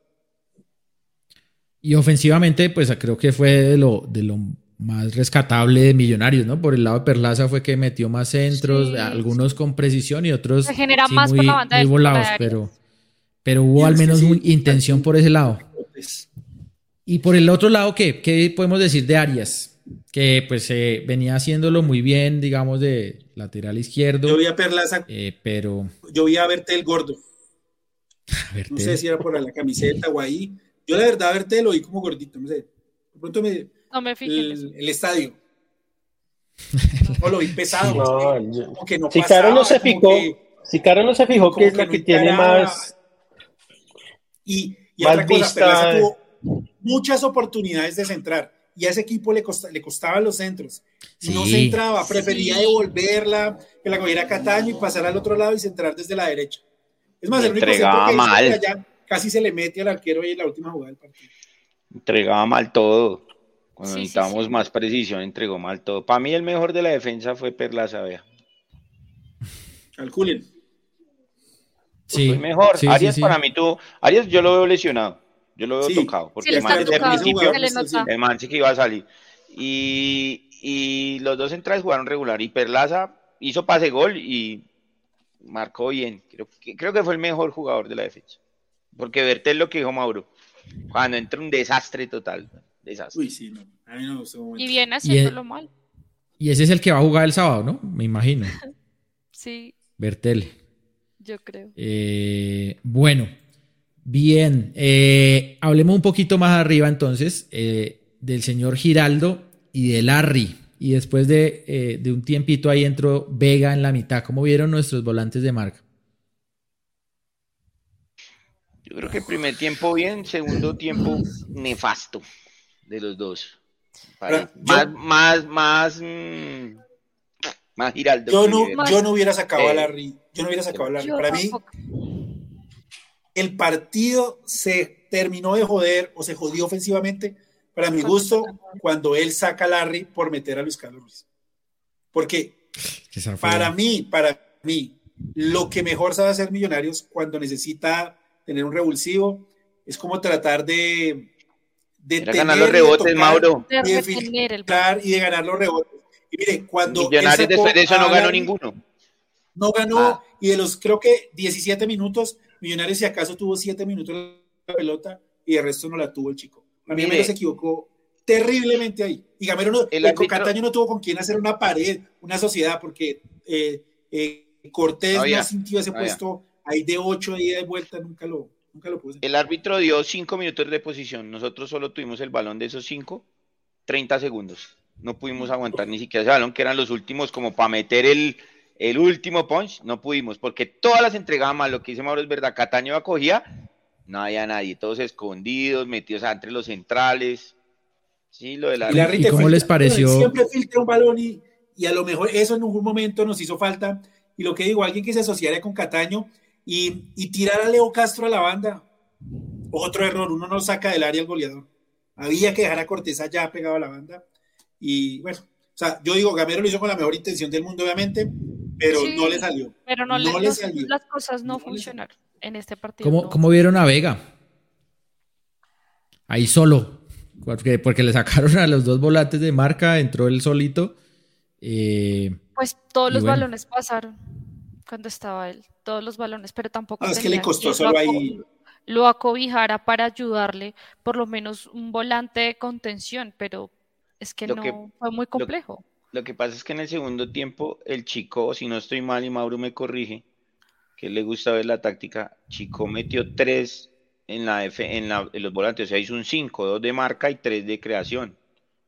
Y ofensivamente, pues creo que fue de lo, de lo más rescatable de Millonarios, ¿no? Por el lado de Perlaza fue que metió más centros, algunos con precisión y otros muy, volados, pero, pero hubo al menos una intención por ese lado. Y por el otro lado, ¿qué? ¿Qué podemos decir de Arias? Que pues eh, venía haciéndolo muy bien, digamos, de lateral izquierdo. Yo vi a Perlaza, eh, pero... Yo vi a verte el gordo. No sé si era por la camiseta o ahí. Yo la verdad a verte lo vi como gordito, no sé. De pronto me... No me fijé. El, estadio. No lo vi pesado. no, como que no si Caro no se fijó, si Caro no se fijó que es la que, tiene más... Y, y otra cosa, Perlaza tuvo muchas oportunidades de centrar y a ese equipo le, le costaban los centros. Si no centraba, prefería devolverla, que la cogiera Cataño y pasar al otro lado y centrar desde la derecha. Es más, el único entregaba que mal. Allá, casi se le mete al arquero ahí en la última jugada del partido. Entregaba mal todo. Cuando necesitábamos más precisión, entregó mal todo. Para mí el mejor de la defensa fue Perlaza, vea. Calculen. Sí. Fue mejor. Arias para mí tú, Arias yo lo veo lesionado. Yo lo veo tocado, porque el man desde el principio, el man sí que iba a salir. Y, y los dos centrales jugaron regular. Y Perlaza hizo pase gol y marcó bien. Creo que, creo que fue el mejor jugador de la defensa. Porque verte es lo que dijo Mauro. Cuando entra un desastre total. Desastre. Uy, sí, no. A mí no me y viene haciéndolo mal. Y ese es el que va a jugar el sábado, ¿no? Me imagino. sí. Bertel. Yo creo. Eh, bueno, Bien, eh, hablemos un poquito más arriba entonces eh, del señor Giraldo y de Larry. Y después de, eh, de, un tiempito ahí entró Vega en la mitad. ¿Cómo vieron nuestros volantes de marca? Yo creo que el primer tiempo bien, segundo tiempo nefasto de los dos. más, más, más, mm, más Giraldo. Yo no, yo no hubiera sacado a Larry. Yo no hubiera sacado a Larry. Para mí, el partido se terminó de joder o se jodió ofensivamente, para mi gusto, cuando él saca a Larry por meter a Luis Carlos Porque para mí, para mí, lo que mejor sabe hacer Millonarios cuando necesita tener un revulsivo, es como tratar de, de ganar los rebotes, Mauro. De y de filtrar y de ganar los rebotes. Y mire, cuando él Millonarios después de eso no a ganó Larry, ninguno. No ganó, Ah. y de los creo que 17 minutos, Millonarios si acaso tuvo 7 minutos la pelota y el resto no la tuvo el chico. A mí. Gamero se equivocó terriblemente ahí. Y Gamero no, El el árbitro- Cataño no tuvo con quién hacer una pared, una sociedad, porque eh, eh, Cortés No había, no sintió ese puesto ahí de 8 y de vuelta, nunca lo, nunca lo. El árbitro dio cinco minutos de posición. Nosotros solo tuvimos el balón de esos cinco, 30 segundos. No pudimos aguantar ni siquiera ese balón, que eran los últimos, como para meter el, el último punch. No pudimos, porque todas las entregaban mal. Lo que dice Mauro es verdad. Cataño acogía, no había nadie. Todos escondidos, metidos entre los centrales. Sí, lo de la. Y Larry ¿Y te cómo filtra, les pareció? Siempre filtra un balón y, y a lo mejor eso en algún momento nos hizo falta. Y lo que digo, alguien que se asociara con Cataño y, y tirar a Leo Castro a la banda. Otro error, uno no saca del área al goleador. Había que dejar a Cortés allá pegado a la banda. Y bueno, o sea, yo digo, Gamero lo hizo con la mejor intención del mundo, obviamente, pero Sí, no le salió. Pero no, le, No le no- salió. las cosas no, funcionaron en este partido. ¿Cómo, no. cómo vieron a Vega? Ahí solo. Porque, porque le sacaron a los dos volantes de marca, entró él solito. Eh, Pues todos los bueno. balones pasaron cuando estaba él, todos los balones, pero tampoco No, es que tenía le costó solo lo, ahí. lo acobijara para ayudarle, por lo menos un volante de contención, pero es que Lo no que- fue muy complejo. Lo que pasa es que en el segundo tiempo, el chico, si no estoy mal y Mauro me corrige, que le gusta ver la táctica, Chico metió tres en la F, en, la- en los volantes, o sea, hizo un 5, dos de marca y tres de creación.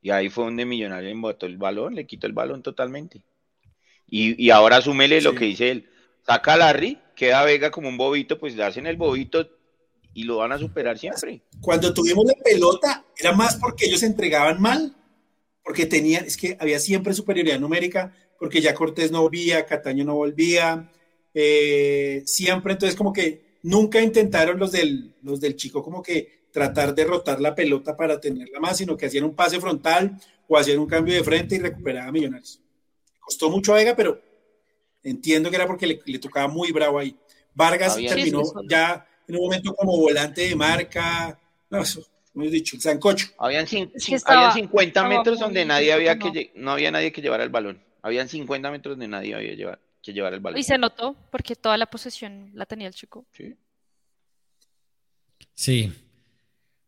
Y ahí fue donde Millonario le botó el balón, le quitó el balón totalmente. Y, y ahora asúmele lo que dice él. Saca a Larry, queda Vega como un bobito, pues le hacen el bobito y lo van a superar siempre. Cuando tuvimos la pelota, era más porque ellos entregaban mal, porque tenían, es que había siempre superioridad numérica, porque ya Cortés no volvía, Cataño no volvía, eh, siempre, entonces como que nunca intentaron los del, los del chico como que tratar de rotar la pelota para tenerla más, sino que hacían un pase frontal o hacían un cambio de frente y recuperaban millonarios. Costó mucho a Vega, pero entiendo que era porque le, le tocaba muy bravo ahí. Vargas Había- terminó ya en un momento como volante de marca, no, eso, hemos dicho, el sancocho. Habían, Es que estaba- habían 50 estaba metros donde nadie había que, lle- no había nadie que llevara el balón. Habían 50 metros donde nadie había llevar, que llevar el balón. Y se notó porque toda la posesión la tenía el chico. Sí. sí.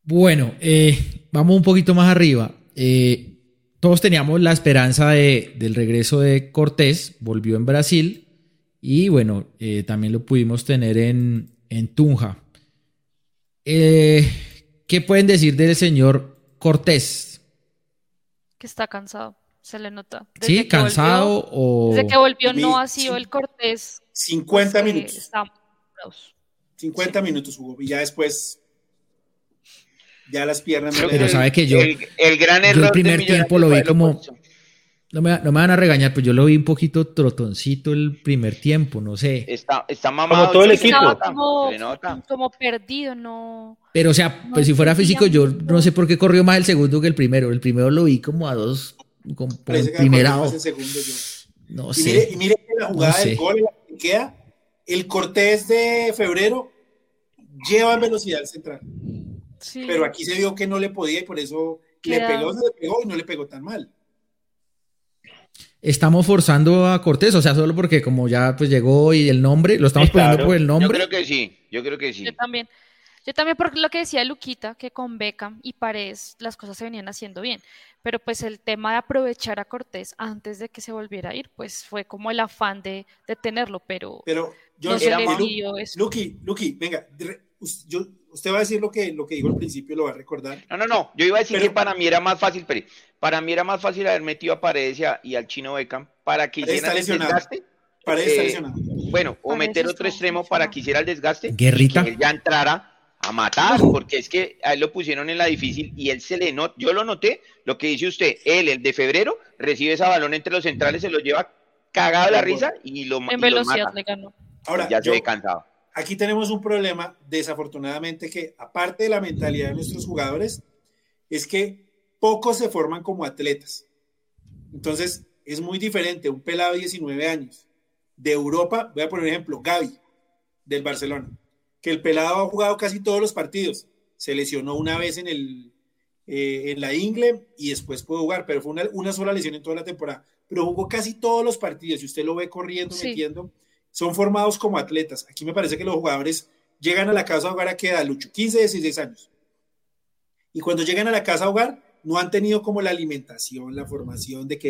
Bueno, eh, vamos un poquito más arriba. Eh, todos teníamos la esperanza de- del regreso de Cortés, volvió en Brasil y bueno, eh, también lo pudimos tener en, en Tunja. Eh, ¿Qué pueden decir del señor Cortés? Que está cansado, se le nota. Desde ¿Sí? ¿Cansado volvió- o...? Desde que volvió Mi- no ha sido el Cortés. 50 que minutos, está- 50 minutos jugó y ya después, ya las piernas Pero dan. sabe que yo- el, el gran yo el primer tiempo lo vi como-. No me, no me van a regañar, pues yo lo vi un poquito trotoncito el primer tiempo, no sé. Está, está mamado. todo el se le equipo. como, le como perdido, no. Pero, o sea, No pues si fuera físico, yo no sé por qué corrió más el segundo que el primero. El primero lo vi como a dos, como por Parece el que segundo yo. No Y mire, sé. y mire que la jugada No sé. del gol la que queda, el Cortés de febrero lleva en velocidad al central, Sí. pero aquí se vio que no le podía y por eso le Queda- pegó, se le pegó y no le pegó tan mal. Estamos forzando a Cortés, o sea, solo porque como ya pues llegó y el nombre, lo estamos poniendo por el Yo nombre. creo que sí, yo creo que sí. Yo también. Yo también por lo que decía Luquita, que con Beckham y Paredes las cosas se venían haciendo bien. Pero pues el tema de aprovechar a Cortés antes de que se volviera a ir, pues fue como el afán de, de tenerlo, pero Pero yo no se era le más- Lu- dio eso. Lucky, Lucky, venga, re- yo- usted va a decir lo que, lo que dijo al principio, lo va a recordar. No, no, no. Yo iba a decir Pero- que para mí era más fácil, pero para mí era más fácil haber metido a Paredes y, a- y al chino Beckham para que hicieran el está desgaste. Paredes está Eh, lesionado. Bueno, o Paredes meter está otro extremo para que hiciera el desgaste. Guerrita. Y que él ya entrara a matar, porque es que a él lo pusieron en la difícil y él se le notó, yo lo noté, lo que dice usted, él, el de febrero, recibe ese balón entre los centrales, se lo lleva cagado de la risa y lo, y En lo velocidad mata. le ganó. Ahora, ya se yo- ve cansado. Aquí tenemos un problema, desafortunadamente, que aparte de la mentalidad de nuestros jugadores, es que pocos se forman como atletas. Entonces, es muy diferente un pelado de 19 años de Europa, voy a poner ejemplo, Gaby, del Barcelona. que el pelado ha jugado casi todos los partidos. Se lesionó una vez en, el, eh, en la Ingle y después pudo jugar, pero fue una, sola lesión en toda la temporada. Pero jugó casi todos los partidos y usted lo ve corriendo, metiendo. Son formados como atletas. Aquí me parece que los jugadores llegan a la casa a jugar a qué edad, Lucho, 15, 16 años. Y cuando llegan a la casa a jugar, no han tenido como la alimentación, la formación de que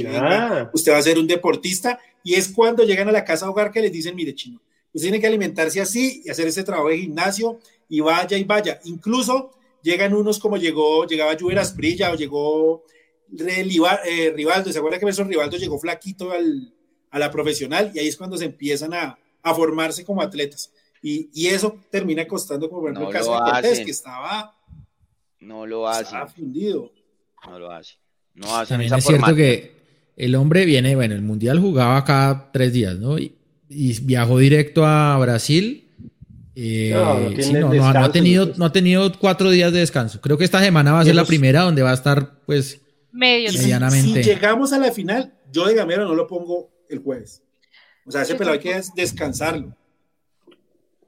usted va a ser un deportista. Y es cuando llegan a la casa a jugar que les dicen, mire, chino, usted tiene que alimentarse así y hacer ese trabajo de gimnasio y vaya y vaya. Incluso llegan unos como llegó, llegaba Juber Asprilla o llegó eh, Rivaldo, ¿se acuerda que Nelson Rivaldo llegó flaquito a la profesional? Y ahí es cuando se empiezan a, formarse como atletas. Y, eso termina costando, como por ejemplo, el caso de Cortés, que estaba, no lo hace. fundido. No lo hace. No También es cierto que el hombre viene, bueno, el Mundial jugaba cada tres días, ¿no? Y, viajó directo a Brasil. Eh, no, no, ha tenido, no ha tenido cuatro días de descanso. Creo que esta semana va a ser la primera donde va a estar, pues, Medio medianamente. Si, llegamos a la final, yo de Gamero no lo pongo el jueves. O sea, ese pelado hay que descansarlo.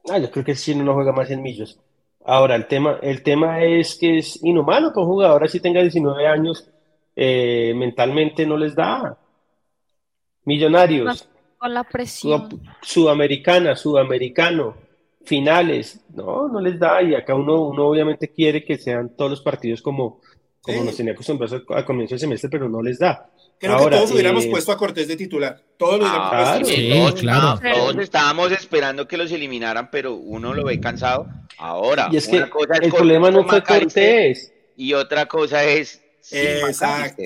Ah, yo creo que si no lo juega más en Millos. Ahora, el tema, el tema es que es inhumano que un jugador así tenga 19 años, eh, mentalmente no les da. Millonarios. Con la presión. Sudamericana, sudamericano, finales. No, no les da. Y acá uno, uno obviamente quiere que sean todos los partidos como, como nos tenía acostumbrados al comienzo del semestre, pero no les da. Creo que todos hubiéramos eh, puesto a Cortés de titular. Todos lo hubiéramos ah, puesto. Sí, claro. Todos estábamos esperando que los eliminaran, pero uno lo ve cansado. Ahora, y es que el problema no fue Cortés. Y otra cosa es. Exacto.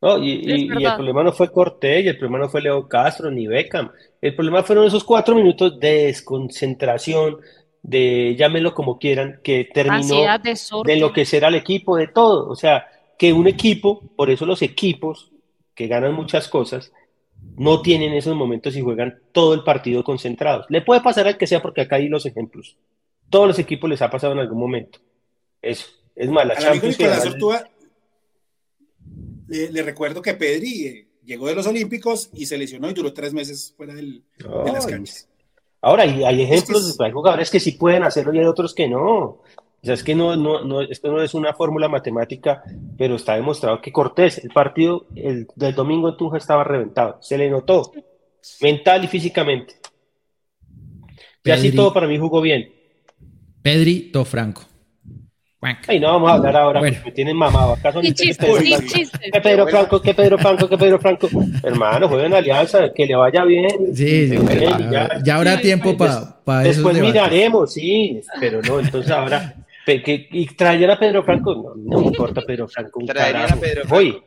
No, y, el problema no fue Cortés, y el problema no fue Leo Castro, ni Beckham. El problema fueron esos cuatro minutos de desconcentración, de llámenlo como quieran, que terminó de, lo que será el equipo, de todo. O sea, que un equipo, por eso los equipos que ganan muchas cosas, no tienen esos momentos y juegan todo el partido concentrados. Le puede pasar al que sea porque acá hay los ejemplos. Todos los equipos les ha pasado en algún momento. Eso. Es mala. le, recuerdo que Pedri eh, llegó de los Olímpicos y se lesionó y duró tres meses fuera del, de las canchas. Ahora, hay, hay ejemplos, hay jugadores que sí pueden hacerlo y hay otros que no. O sea, es que no, no, no, esto no es una fórmula matemática, pero está demostrado que Cortés, el partido el, del domingo en Tunja estaba reventado. Se le notó, mental y físicamente. Y así todo para mí jugó bien. Pedri Tofranco. Ay, no vamos a hablar ahora bueno. me tienen mamado. ¿Acaso ¿Qué, chiste, ¿Qué Pedro Franco? ¿Qué Pedro Franco? ¿Qué Pedro Franco? Hermano, jueguen alianza, que le vaya bien. Sí, sí ya, habrá tiempo para pa eso. Después miraremos, sí, pero no, entonces ahora. Que, y traer a Pedro Franco, no, no me importa Pedro Franco. Un traer a Pedro Franco. Voy.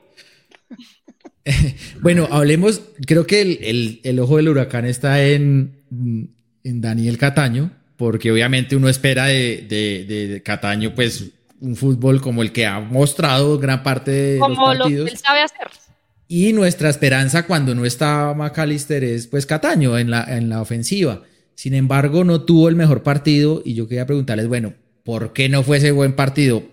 bueno, hablemos, creo que el, el, el, ojo del huracán está en, en Daniel Cataño, porque obviamente uno espera de, de, Cataño pues un fútbol como el que ha mostrado gran parte de los partidos. Como lo que él sabe hacer. Y nuestra esperanza cuando no está McAllister es pues Cataño en la, en la ofensiva. Sin embargo, no tuvo el mejor partido y yo quería preguntarles, bueno, ¿por qué no fue ese buen partido?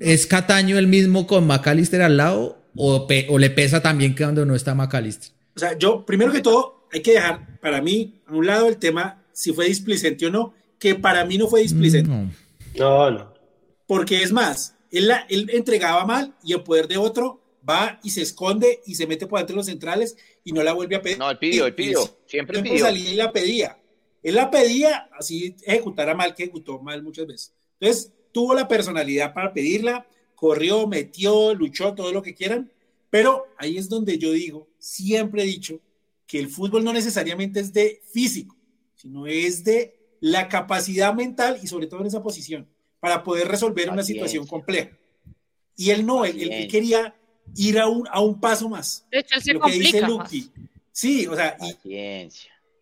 ¿Es Cataño el mismo con McAllister al lado o, o le pesa también que cuando no está McAllister? O sea, yo, primero que todo, hay que dejar para mí a un lado el tema si fue displicente o no, que para mí no fue displicente. No, no. Porque es más, él, él entregaba mal y el poder de otro va y se esconde y se mete por entre los centrales y no la vuelve a pedir. No, él pidió, él pidió, siempre pidió. Salía y la pedía. Él la pedía, así ejecutara mal, que ejecutó mal muchas veces. Entonces, tuvo la personalidad para pedirla, corrió, metió, luchó, todo lo que quieran, pero ahí es donde yo digo, siempre he dicho que el fútbol no necesariamente es de físico, sino es de la capacidad mental y sobre todo en esa posición para poder resolver una situación compleja. Y él no, él, quería ir a un, a un paso más. De hecho, él se lo que dice Lucky. Sí, o sea,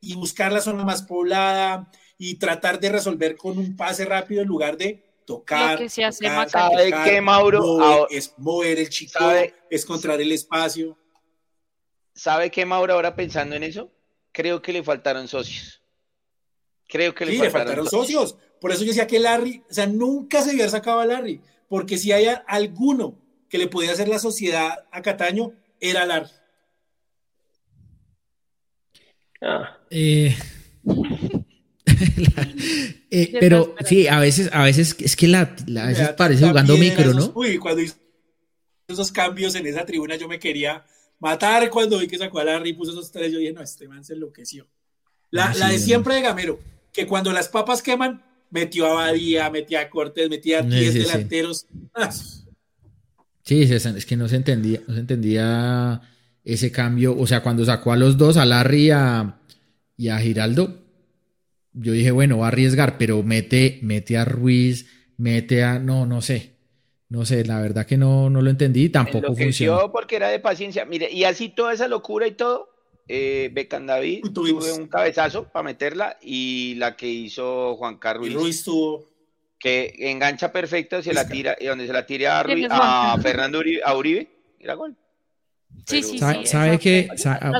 y, buscar la zona más poblada y tratar de resolver con un pase rápido en lugar de tocar. que se hace ¿Sabe qué, Mauro? es mover el chico, es encontrar el espacio. ¿Sabe qué, Mauro? Ahora pensando en eso, creo que le faltaron socios. Creo que le, faltaron, socios. Por eso yo decía que Larry, o sea, nunca se había sacado a Larry, porque si hay alguno que le podía hacer la sociedad a Cataño, era Larry. Ah. Eh, Eh, pero sí, a veces, a veces es que la, a veces parece jugando micro, ¿no? Uy, cuando hizo esos cambios en esa tribuna yo me quería matar cuando vi que sacó a Larry y puso esos tres. Yo dije, no, este man se enloqueció. La, la de siempre de Gamero, que cuando las papas queman, metió a Badía, metía a Cortés, metía a 10 delanteros. Sí, es que no se entendía, no se entendía ese cambio. O sea, cuando sacó a los dos, a Larry y a, Giraldo, yo dije, bueno, va a arriesgar, pero mete, mete a Ruiz, mete a. No, no sé. No sé, la verdad que no, no lo entendí, tampoco funcionó. porque era de paciencia. Mire, y así toda esa locura y todo, eh, Becan David tuve un cabezazo para meterla y la que hizo Juan Carlos Ruiz tuvo que engancha perfecto, se la tira, y donde se la tira a, a Fernando Uribe, a Uribe, era gol. Sí, sí, ¿Sabe, sabe que,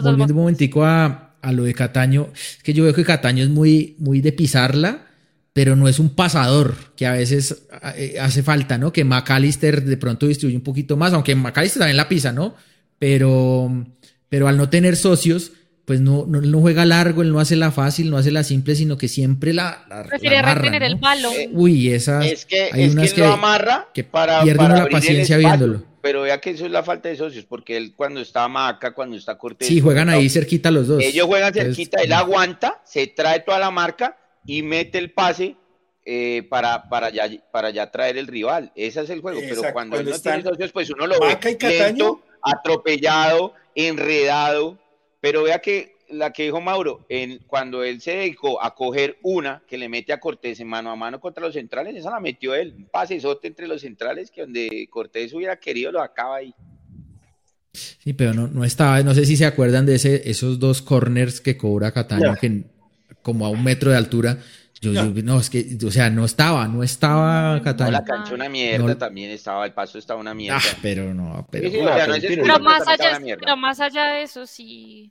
volviendo un momentico a, a, lo de Cataño, es que yo veo que Cataño es muy, muy de pisarla, pero no es un pasador, que a veces eh, hace falta, ¿no? Que McAllister de pronto distribuye un poquito más, aunque McAllister también la pisa, ¿no? Pero, pero al no tener socios, pues no, no, no, juega largo, él no hace la fácil, no hace la simple, sino que siempre la. la Prefiere retener el. Eh, Uy, esas. Es que, hay es unas que, lo amarra que para, pierde la paciencia viéndolo. Pero vea que eso es la falta de socios, porque él cuando está Maca, cuando está Cortés. Sí, juegan ahí cerquita los dos. Ellos juegan cerquita, él aguanta, se trae toda la marca y mete el pase eh, para, para, ya, para ya traer el rival. Ese es el juego. pero cuando, él no tiene socios, pues uno lo ve lento, atropellado, enredado pero vea que la que dijo Mauro, en, cuando él se dedicó a coger una que le mete a Cortés en mano a mano contra los centrales, esa la metió él, un pasesote entre los centrales que donde Cortés hubiera querido lo acaba ahí. Sí, pero no, no estaba, no sé si se acuerdan de ese, esos dos corners que cobra Cataño, que como a un metro de altura, yo, no. es que, o sea, no estaba, no estaba Cataño. la cancha una mierda también estaba, el paso estaba una mierda. Ah, pero no, pero, pero, más allá, pero más allá de eso, sí.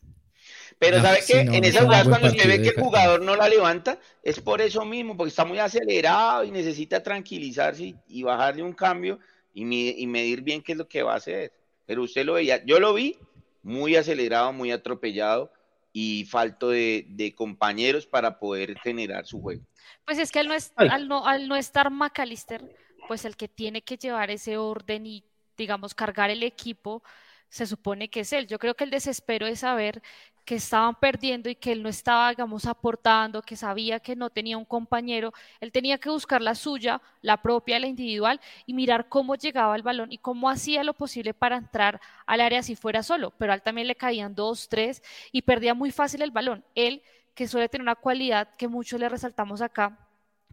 Pero ¿sabe qué? en esa jugada cuando usted ve que el jugador no la levanta, es por eso mismo, porque está muy acelerado y necesita tranquilizarse y, bajarle un cambio y, y medir bien qué es lo que va a hacer. Pero usted lo veía, yo lo vi muy acelerado, muy atropellado y falto de, compañeros para poder generar su juego. Pues es que al no, al no, al no estar McAllister, pues el que tiene que llevar ese orden y, digamos, cargar el equipo, se supone que es él. Yo creo que el desespero es saber que estaban perdiendo y que él no estaba, digamos, aportando, que sabía que no tenía un compañero, él tenía que buscar la suya, la propia, la individual, y mirar cómo llegaba el balón y cómo hacía lo posible para entrar al área si fuera solo, pero a él también le caían dos, tres y perdía muy fácil el balón. Él, que suele tener una cualidad que muchos le resaltamos acá,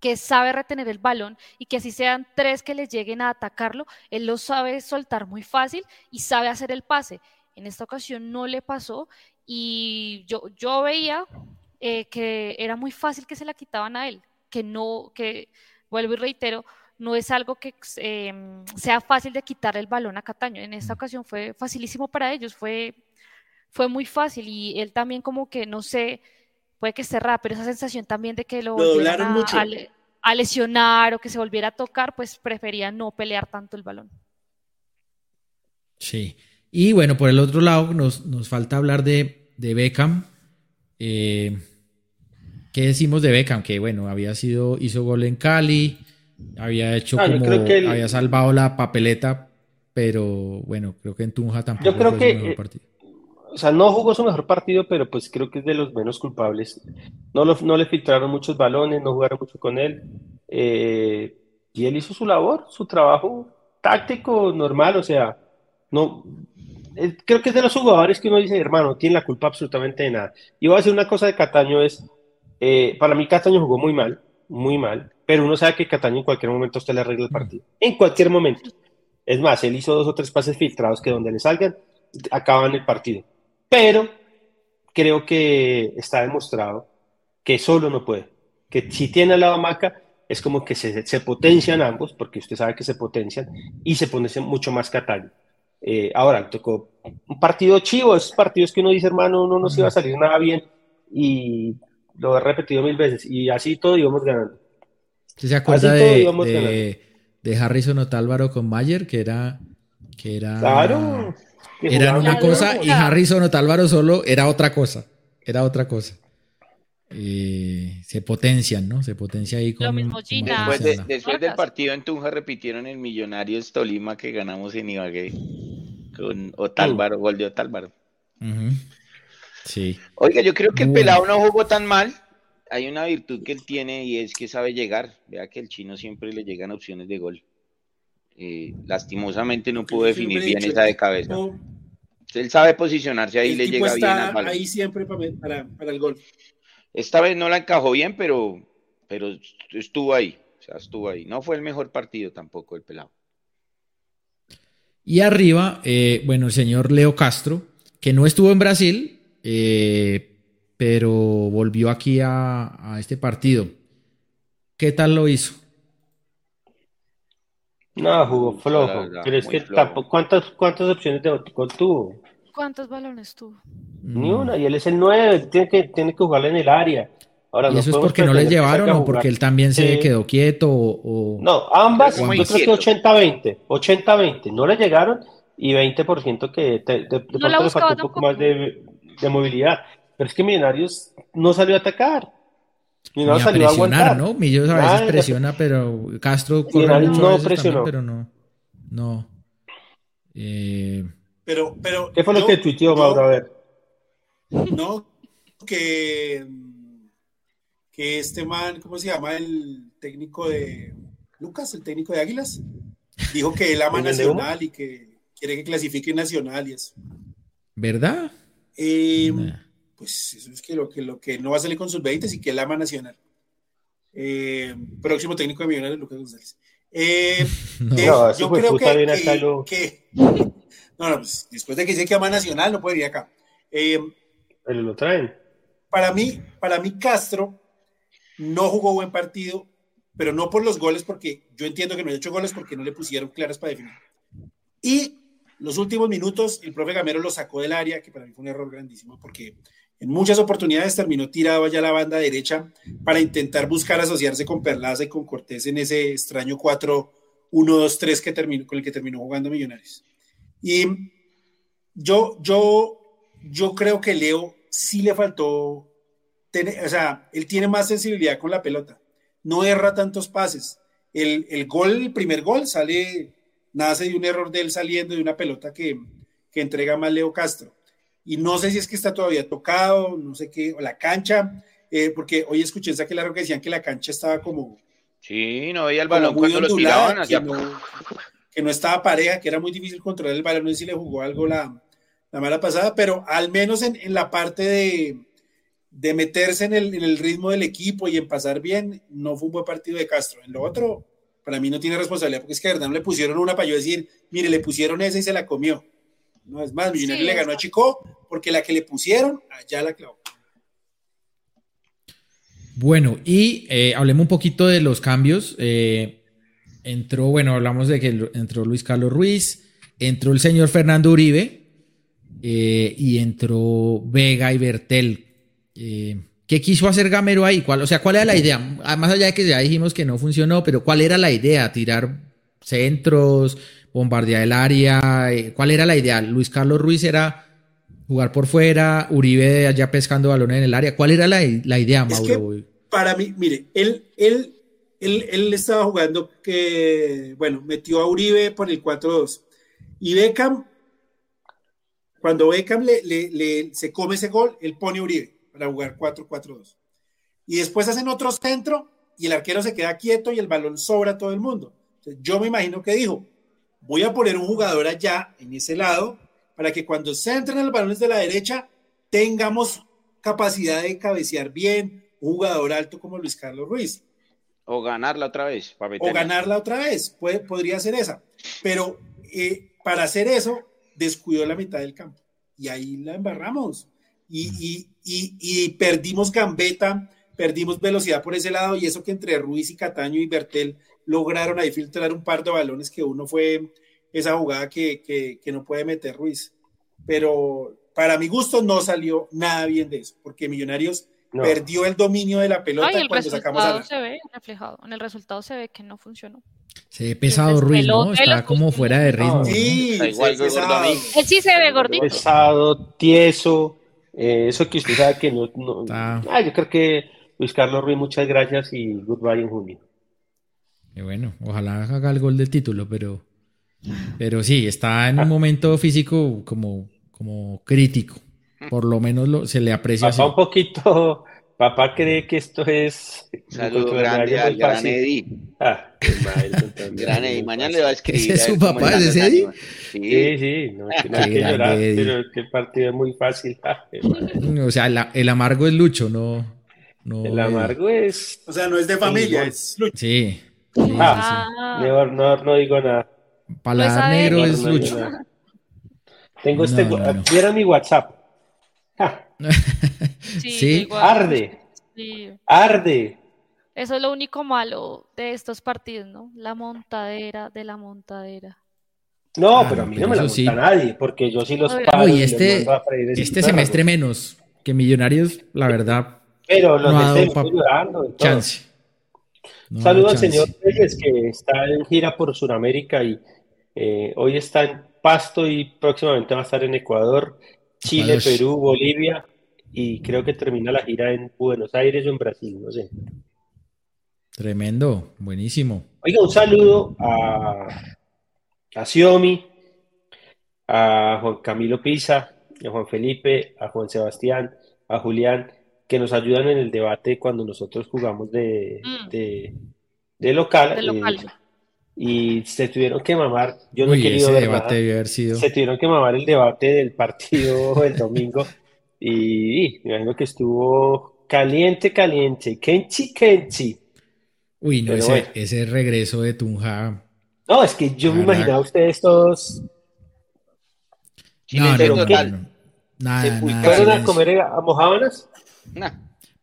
que sabe retener el balón y que así sean tres que le lleguen a atacarlo, él lo sabe soltar muy fácil y sabe hacer el pase. En esta ocasión no le pasó y yo, yo veía eh, que era muy fácil que se la quitaban a él, que no, que vuelvo y reitero, no es algo que em, sea fácil de quitar el balón a Cataño. En esta ocasión fue facilísimo para ellos, fue, fue muy fácil y él también como que, no sé, puede que esté raro, pero esa sensación también de que lo, a, lesionar o que se volviera a tocar, pues prefería no pelear tanto el balón. Sí. Y bueno, por el otro lado, nos, nos falta hablar de, de Beckham. Eh, ¿Qué decimos de Beckham? Que bueno, había sido, hizo gol en Cali, había hecho ah, como, había salvado la papeleta, pero bueno, creo que en Tunja tampoco yo creo que, mejor partido. O sea, no jugó su mejor partido, pero pues creo que es de los menos culpables. No, no le filtraron muchos balones, no jugaron mucho con él. Eh, y él hizo su labor, su trabajo táctico normal, o sea, no, eh, creo que es de los jugadores que uno dice, hermano, tiene la culpa absolutamente de nada. Y voy a decir una cosa de Cataño, es, eh, para mí Cataño jugó muy mal, muy mal, pero uno sabe que Cataño en cualquier momento usted le arregla el partido. En cualquier momento. Es más, él hizo dos o tres pases filtrados que donde le salgan, acaban el partido. Pero creo que está demostrado que solo no puede. Que si tiene a la Maca, es como que se, se potencian ambos, porque usted sabe que se potencian, y se pone mucho más Cataño. Eh, ahora, tocó un partido chivo, esos partidos que uno dice, hermano, no nos iba a salir nada bien y lo he repetido mil veces y así todo íbamos ganando. se acuerda de, de, Harrison Otálvaro con Mayer? Que era... Que era claro. Era una cosa y Harrison Otálvaro solo era otra cosa. Era otra cosa. Eh, se potencian, ¿no? Se potencia ahí con... Lo mismo Gina. Después, de- Vargas. después del partido en Tunja repitieron el Millonarios Tolima que ganamos en Ibagué con Otálvaro, gol de Otálvaro. Sí. Oiga, yo creo que el pelado no jugó tan mal. Hay una virtud que él tiene y es que sabe llegar. Vea que el chino siempre le llegan opciones de gol. Eh, lastimosamente no pudo definir bien dicho, esa de cabeza. no, Él sabe posicionarse ahí, el le llega bien al balón. ahí siempre para, para, para el gol. Esta vez no la encajó bien, pero, pero estuvo ahí. O sea, estuvo ahí. No fue el mejor partido tampoco el pelado. Y arriba, eh, bueno, el señor Leo Castro, que no estuvo en Brasil, eh, pero volvió aquí a, a este partido. ¿Qué tal lo hizo? No, jugó flojo. verdad, Pero es que flojo. tampoco, ¿cuántas, cuántas opciones de gol tuvo? ¿Cuántos balones tuvo? Ni una, y él es el 9, tiene que, tiene que jugarla en el área. Ahora, ¿Y no eso es porque no que llevaron a o porque él también se quedó quieto? O, o- No, ambas, yo creo que inquieto. 80-20, 80-20, no le llegaron y 20% que te- de, de pronto la le faltó un poco más de, de movilidad. Pero es que Millonarios no salió a atacar. ni Millonarios a salió a presionar, aguantar. ¿no? Millos a veces Nada, presiona, pero Castro corre mucho no a veces presionó. también, pero no. No. Eh, Pero, pero ¿Qué fue lo yo- que tuiteó Mauro? A ver. No, que, que este man, ¿cómo se llama? El técnico de Lucas, el técnico de Águilas, dijo que él ama. Nacional y que quiere que clasifique Nacional y eso. ¿Verdad? Eh, Nah. Pues eso es que lo, que lo que no va a salir con sus 20 y que él ama Nacional. Eh, próximo técnico de Millonarios, Lucas González. Eh, No. eh, No, yo creo que- no, no, pues después de que dice que ama Nacional, no puede ir acá. Eh, Pero lo traen. para mí, para mí Castro no jugó buen partido, pero no por los goles, porque yo entiendo que no haya hecho goles porque no le pusieron claras para definir. Y los últimos minutos, el profe Gamero lo sacó del área, que para mí fue un error grandísimo, porque en muchas oportunidades terminó tirado allá a la banda derecha para intentar buscar asociarse con Perlaza y con Cortés en ese extraño 4-1-2-3 que terminó, con el que terminó jugando Millonarios. Y yo, yo, yo creo que Leo sí le faltó, tener, o sea, él tiene más sensibilidad con la pelota, no erra tantos pases. El, el gol, el primer gol sale, nace de un error de él saliendo de una pelota que, que entrega más Leo Castro. Y no sé si es que está todavía tocado, no sé qué, o la cancha, eh, porque hoy escuché en Saque Largo que decían que la cancha estaba como, Sí, no veía el balón cuando lo ondulada, tiraban hacia no, que no estaba pareja, que era muy difícil controlar el balón, no sé si le jugó algo la, la mala pasada, pero al menos en, en la parte de, de meterse en el, en el ritmo del equipo y en pasar bien, no fue un buen partido de Castro. En lo otro, para mí no tiene responsabilidad, porque es que de verdad no le pusieron una para yo decir, mire, le pusieron esa y se la comió. No es más, Millonario Sí, le ganó a. Chico porque la que le pusieron, allá la clavó. Bueno, y eh, hablemos un poquito de los cambios. Eh, entró, bueno, hablamos de que entró Luis Carlos Ruiz, entró el señor Fernando Uribe eh, y entró Vega y Bertel. Eh, ¿Qué quiso hacer Gamero ahí? ¿Cuál, o sea, ¿cuál era la idea? Ah, Más allá de que ya dijimos que no funcionó, pero ¿cuál era la idea? ¿Tirar centros? ¿Bombardear el área? Eh, ¿Cuál era la idea? Luis Carlos Ruiz era jugar por fuera, Uribe allá pescando balones en el área. ¿Cuál era la, la idea, Es Mauro? que para mí, mire, él, él, él, él estaba jugando que, bueno, metió a Uribe por el 4-2. Y Beckham, cuando Beckham le, le- le- se come ese gol, él pone a Uribe para jugar 4-4-2. Y después hacen otro centro y el arquero se queda quieto y el balón sobra a todo el mundo. Entonces, yo me imagino que dijo, voy a poner un jugador allá en ese lado para que cuando se entren los balones de la derecha tengamos capacidad de cabecear bien, un jugador alto como Luis Carlos Ruiz, O ganarla otra vez. Para o ganarla otra vez, puede, podría ser esa. Pero eh, para hacer eso, descuidó la mitad del campo y ahí la embarramos. Y, y- y- y perdimos gambeta, perdimos velocidad por ese lado, y eso que entre Ruiz y Cataño y Bertel lograron ahí filtrar un par de balones que uno fue esa jugada que, que- que no puede meter Ruiz. Pero para mi gusto no salió nada bien de eso, porque Millonarios No. perdió el dominio de la pelota Ay, el cuando sacamos a se ve reflejado. En el resultado se ve que no funcionó. Se ve pesado Ruiz, ¿no? Está como fuera de ritmo. ¿no? Sí, Está igual. Él sí se ve gordito. Pesado, tieso. Eh, eso que usted sabe que no, no- Ah, yo creo que Luis Carlos Ruiz, muchas gracias y goodbye en junio. Y bueno, ojalá haga el gol del título, pero, pero sí, está en un momento físico como, como crítico. Por lo menos lo- se le aprecia así. Papá un poquito, papá cree que esto es Saludo contra el grande al gran. Eddie. Ah, Gran Eddie. Mañana le va a escribir. ¿Ese es su papá, ese Eddie? Sí. Sí, sí, no, es que no hay Qué que grande, llorar, Eddie. pero es que el partido es muy fácil. Ah. O sea, la- el amargo es Lucho, no. no El amargo es. O sea, no es de familia, es Lucho. Sí. sí, sí, Ah, Mejor no, no digo nada. Paladar Pues, negro es Lucho. Tengo este. No, no, no. ¿Vieron mi WhatsApp? Sí, Sí. igual. arde, Sí. arde. Eso es lo único malo de estos partidos, ¿no? La montadera de la montadera. No, Ah, pero a mí pero no me la eso sí. monta nadie, porque yo sí los Uy, y este, este semestre menos que Millonarios, la verdad, Pero los no de este llorando chance. No Saludo al señor. Reyes que está en gira por Sudamérica y eh, hoy está en Pasto y próximamente va a estar en Ecuador, Chile. Perú, Bolivia y creo que termina la gira en Buenos Aires o en Brasil, no sé. Tremendo, buenísimo. Oiga, un saludo a, a Xiomi, a Juan Camilo Pisa, a Juan Felipe, a Juan Sebastián, a Julián, que nos ayudan en el debate cuando nosotros jugamos de, Mm. de, de local. De eh, local. Y se tuvieron que mamar, yo no he Uy, querido ese ver debate nada, haber sido. se tuvieron que mamar el debate del partido el domingo y, y me imagino que estuvo caliente, caliente, kenchi, kenchi. Uy, no, ese, bueno. ese regreso de Tunja. No, es que yo me imaginaba a ustedes todos No, no, no. Se Nada, fueron a comer a mojábanas. Nah.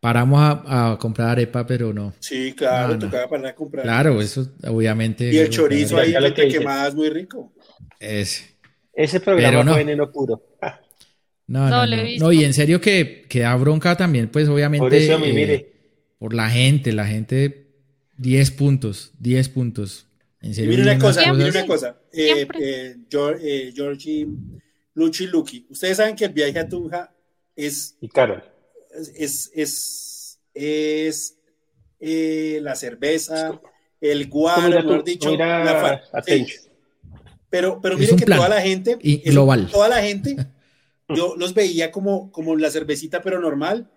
Paramos a, a comprar arepa, pero no. Sí, claro, No, no. tocaba para comprar. Claro, eso obviamente. Y el chorizo ahí Ya lo que quemadas muy rico. Ese. Ese programa Pero no. fue veneno puro. No, No, no, no. y en serio que, que da bronca también, pues obviamente. Por eso a mí, eh, mire, por la gente, la gente, 10 puntos, 10 puntos. En Y serio, mire una cosa, Siempre. mire una cosa. Eh, eh, eh, Georgie, Luchi y Lucky. Ustedes saben que el viaje a Tunja es, y Carol. Es, es, es, eh, la cerveza, el guaro, mejor dicho, como ir a- la sí. Pero, pero miren que plan. toda la gente, Y global. toda la gente, yo los veía como, como la cervecita, pero normal.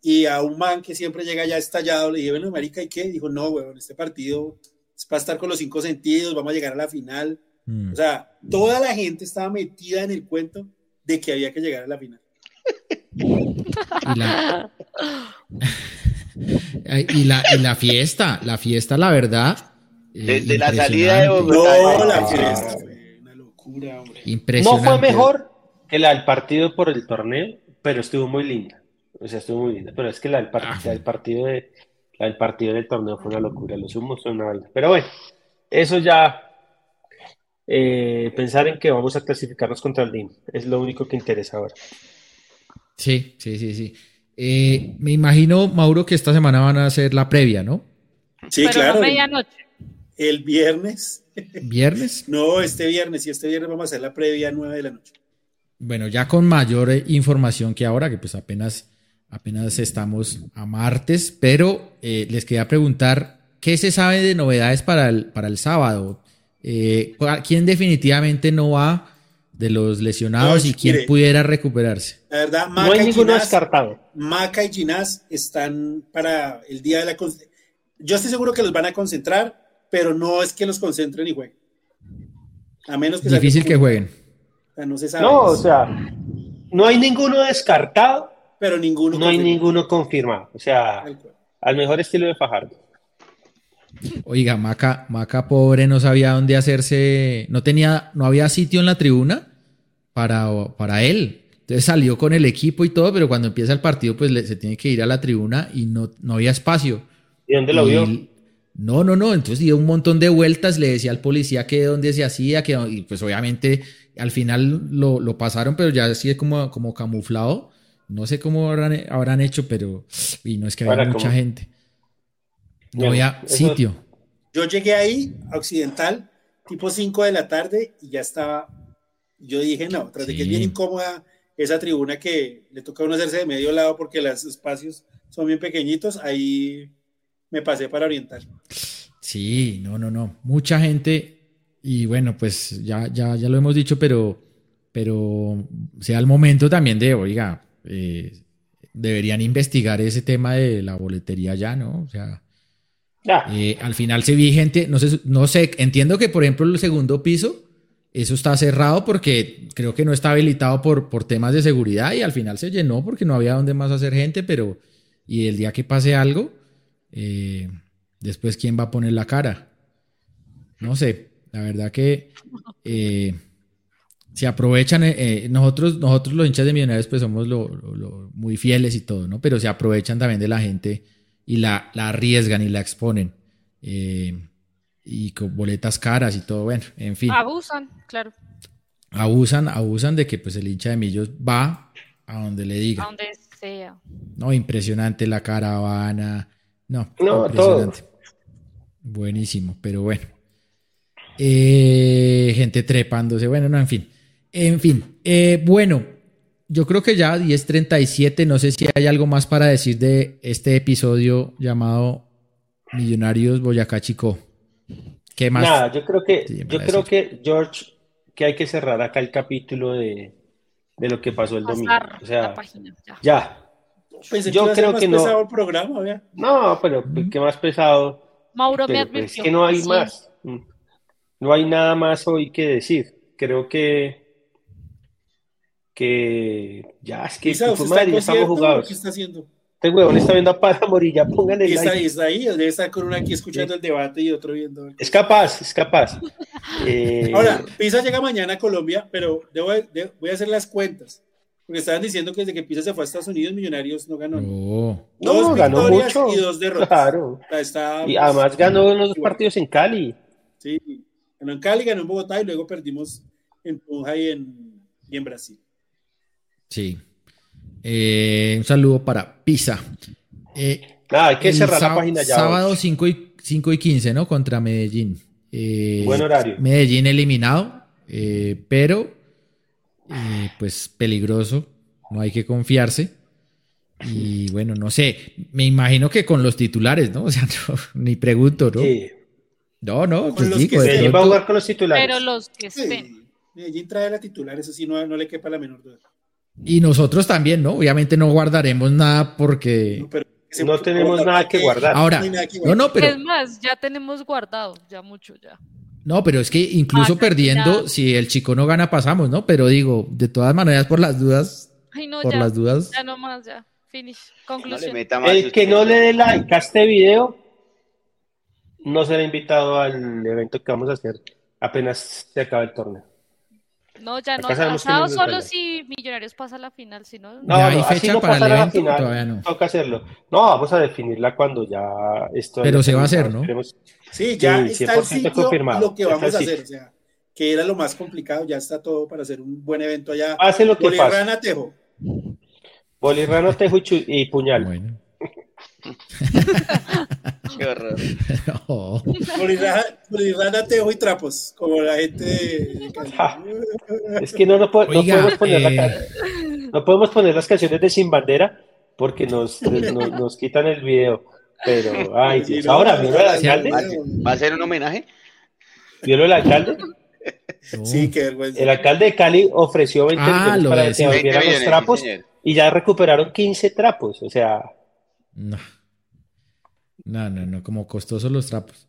Y a un man que siempre llega ya estallado, le dije, bueno, marica, ¿y qué? Dijo, no, weón, este partido es para estar con los cinco sentidos, vamos a llegar a la final. Mm. O sea, toda la gente estaba metida en el cuento de que había que llegar a la final. Y la, y la, y la fiesta, la fiesta, la verdad. eh, Desde la salida de impresionante, Bogotá. No, la fiesta fue una locura, hombre. No Impresionante. fue mejor que la del partido por el torneo, pero estuvo muy linda. O sea, estuvo muy linda. Pero es que la del, par- Ah. la del partido de, la del partido del torneo fue una locura. Los humos son una vaina. Pero bueno, eso ya. eh, pensar en que vamos a clasificarnos contra el DIM es lo único que interesa ahora. Sí, sí, sí, sí. Eh, me imagino, Mauro, que esta semana van a hacer la previa, ¿no? Sí, Pero claro. no el, medianoche. el viernes, Viernes. no, este viernes, y este viernes vamos a hacer la previa a 9 de la noche. Bueno, ya con mayor eh, información que ahora, que pues apenas, apenas estamos a martes, pero eh, les quería preguntar, ¿qué se sabe de novedades para el, para el sábado? Eh, ¿cuál- ¿quién definitivamente no va de los lesionados No, y quién mire. pudiera recuperarse? La verdad, No Maca hay y ninguno Ginás, descartado. Maca y Ginás están para el día de la... con- Yo estoy seguro que los van a concentrar, pero no es que los concentren y jueguen. A menos que Difícil que jueguen. O sea, no se sabe. No, o sea, no hay ninguno descartado, pero ninguno. no hay ninguno confirmado. O sea, al mejor estilo de Fajardo. Oiga, Maca, Maca pobre no sabía dónde hacerse, no tenía, no había sitio en la tribuna para, para él. Entonces salió con el equipo y todo, pero cuando empieza el partido, pues le- se tiene que ir a la tribuna y no, no había espacio. ¿Y dónde lo Y- vio? No, no, no. Entonces dio un montón de vueltas, le decía al policía que dónde se hacía, que y pues obviamente al final lo, lo pasaron, pero ya así es como, como camuflado. No sé cómo habrán, habrán hecho, pero y no es que había mucha gente. Había eso- sitio. Yo llegué ahí, a Occidental, tipo 5 de la tarde, y ya estaba. Yo dije, no, tras de que es bien incómoda esa tribuna que le toca a uno hacerse de medio lado porque los espacios son bien pequeñitos, ahí me pasé para orientar. Sí, no, no, no. Mucha gente, y bueno, pues ya, ya, ya lo hemos dicho, pero, pero sea el momento también de, oiga, eh, deberían investigar ese tema de la boletería ya, ¿no? O sea, eh, al final se vi gente, no sé, no sé, entiendo que por ejemplo el segundo piso, eso está cerrado porque creo que no está habilitado por, por temas de seguridad y al final se llenó porque no había dónde más hacer gente, pero y el día que pase algo, eh, después quién va a poner la cara. No sé, la verdad que eh, se aprovechan, nosotros, nosotros los hinchas de Millonarios pues somos muy fieles y todo, ¿no? Pero se aprovechan también de la gente y la, la arriesgan y la exponen. Eh, y con boletas caras y todo, bueno, en fin. Abusan, claro. Abusan, abusan de que pues el hincha de Millos va a donde le diga. A donde sea. No, impresionante la caravana. No, no impresionante. Buenísimo, pero bueno. Eh, gente trepándose, bueno, no, en fin. En fin, eh, bueno, yo creo que ya 10.37, no sé si hay algo más para decir de este episodio llamado Millonarios Boyacá Chico. ¿Qué más? Nada, yo creo que, yo creo que, George, que hay que cerrar acá el capítulo de, de lo que pasó el domingo. O sea, ya. yo creo que no. El programa, no, pero qué más pesado. Mauro me advirtió. Pues, es que no hay más. No hay nada más hoy que decir. Creo que que ya es que pues, madre, ya estamos jugados. ¿Qué está haciendo? Este huevón está viendo a Páramo y ya pónganle el está, está ahí, debe estar con uno aquí escuchando el debate y otro viendo. Es capaz, es capaz. eh... Ahora, Pisa llega mañana a Colombia, pero debo, de, voy a hacer las cuentas. Porque estaban diciendo que desde que Pisa se fue a Estados Unidos, Millonarios no ganó. No, dos no, ganó mucho. y dos derrotas. Claro. Está, y además ganó los dos partidos en Cali. Sí, ganó en Cali, ganó en Bogotá y luego perdimos en Tunja y en, y en Brasil. Sí. Eh, un saludo para Pisa. Eh, hay que cerrar la página ya. Sábado 5 y, 5 y 15, ¿no? Contra Medellín. Eh, Buen horario. Medellín eliminado, eh, pero eh, pues peligroso. No hay que confiarse. Y bueno, no sé, me imagino que con los titulares, ¿no? O sea, no, ni pregunto, ¿no? Sí. No, no, pues digo, que Medellín va a jugar con los titulares. Pero los que estén. Sí. Medellín trae la titular, eso sí, no, no le quepa la menor duda. Y nosotros también, ¿no? Obviamente no guardaremos nada porque... No, pero no tenemos nada que guardar. Ahora, no, no, pero... Es más, ya tenemos guardado, ya mucho, ya. No, pero es que incluso ah, perdiendo, ya. si el chico no gana, pasamos, ¿no? Pero digo, de todas maneras, por las dudas... Ay, no, por ya, las dudas... Ya nomás, ya. Finish. Conclusión. No el que no le dé like a este video no será invitado al evento que vamos a hacer apenas se acabe el torneo. No, ya no. Pasado solo si Millonarios pasa a la final, si no. No, hay fecha no para el evento, final, todavía no. Toca hacerlo. No, vamos a definirla cuando ya esto. Pero se va a hacer, ¿no? Sí, ya sí, está el sitio, confirmado. lo que vamos a hacer, o sea, que era lo más complicado, ya está todo para hacer un buen evento allá. Hace lo que Bolirrana pasa. Tejo. Bolirrana Tejo y, y Puñal. Bueno. Qué horror. No. Bolirrana, Tejo y Trapos, como la gente de... Es que no, no, po Oiga, no podemos poner eh... la, no podemos poner las canciones de Sin Bandera porque nos, nos, nos quitan el video. Pero, ay, Dios. Ahora, ¿vio el alcalde? ¿Va a ser un homenaje? ¿Vio el alcalde? No. Sí, qué vergüenza. El alcalde de Cali ofreció 20 Ah, millones lo para de- que se volvieran los trapos y ya recuperaron 15 trapos. O sea, No. No, no, no, como costosos los trapos.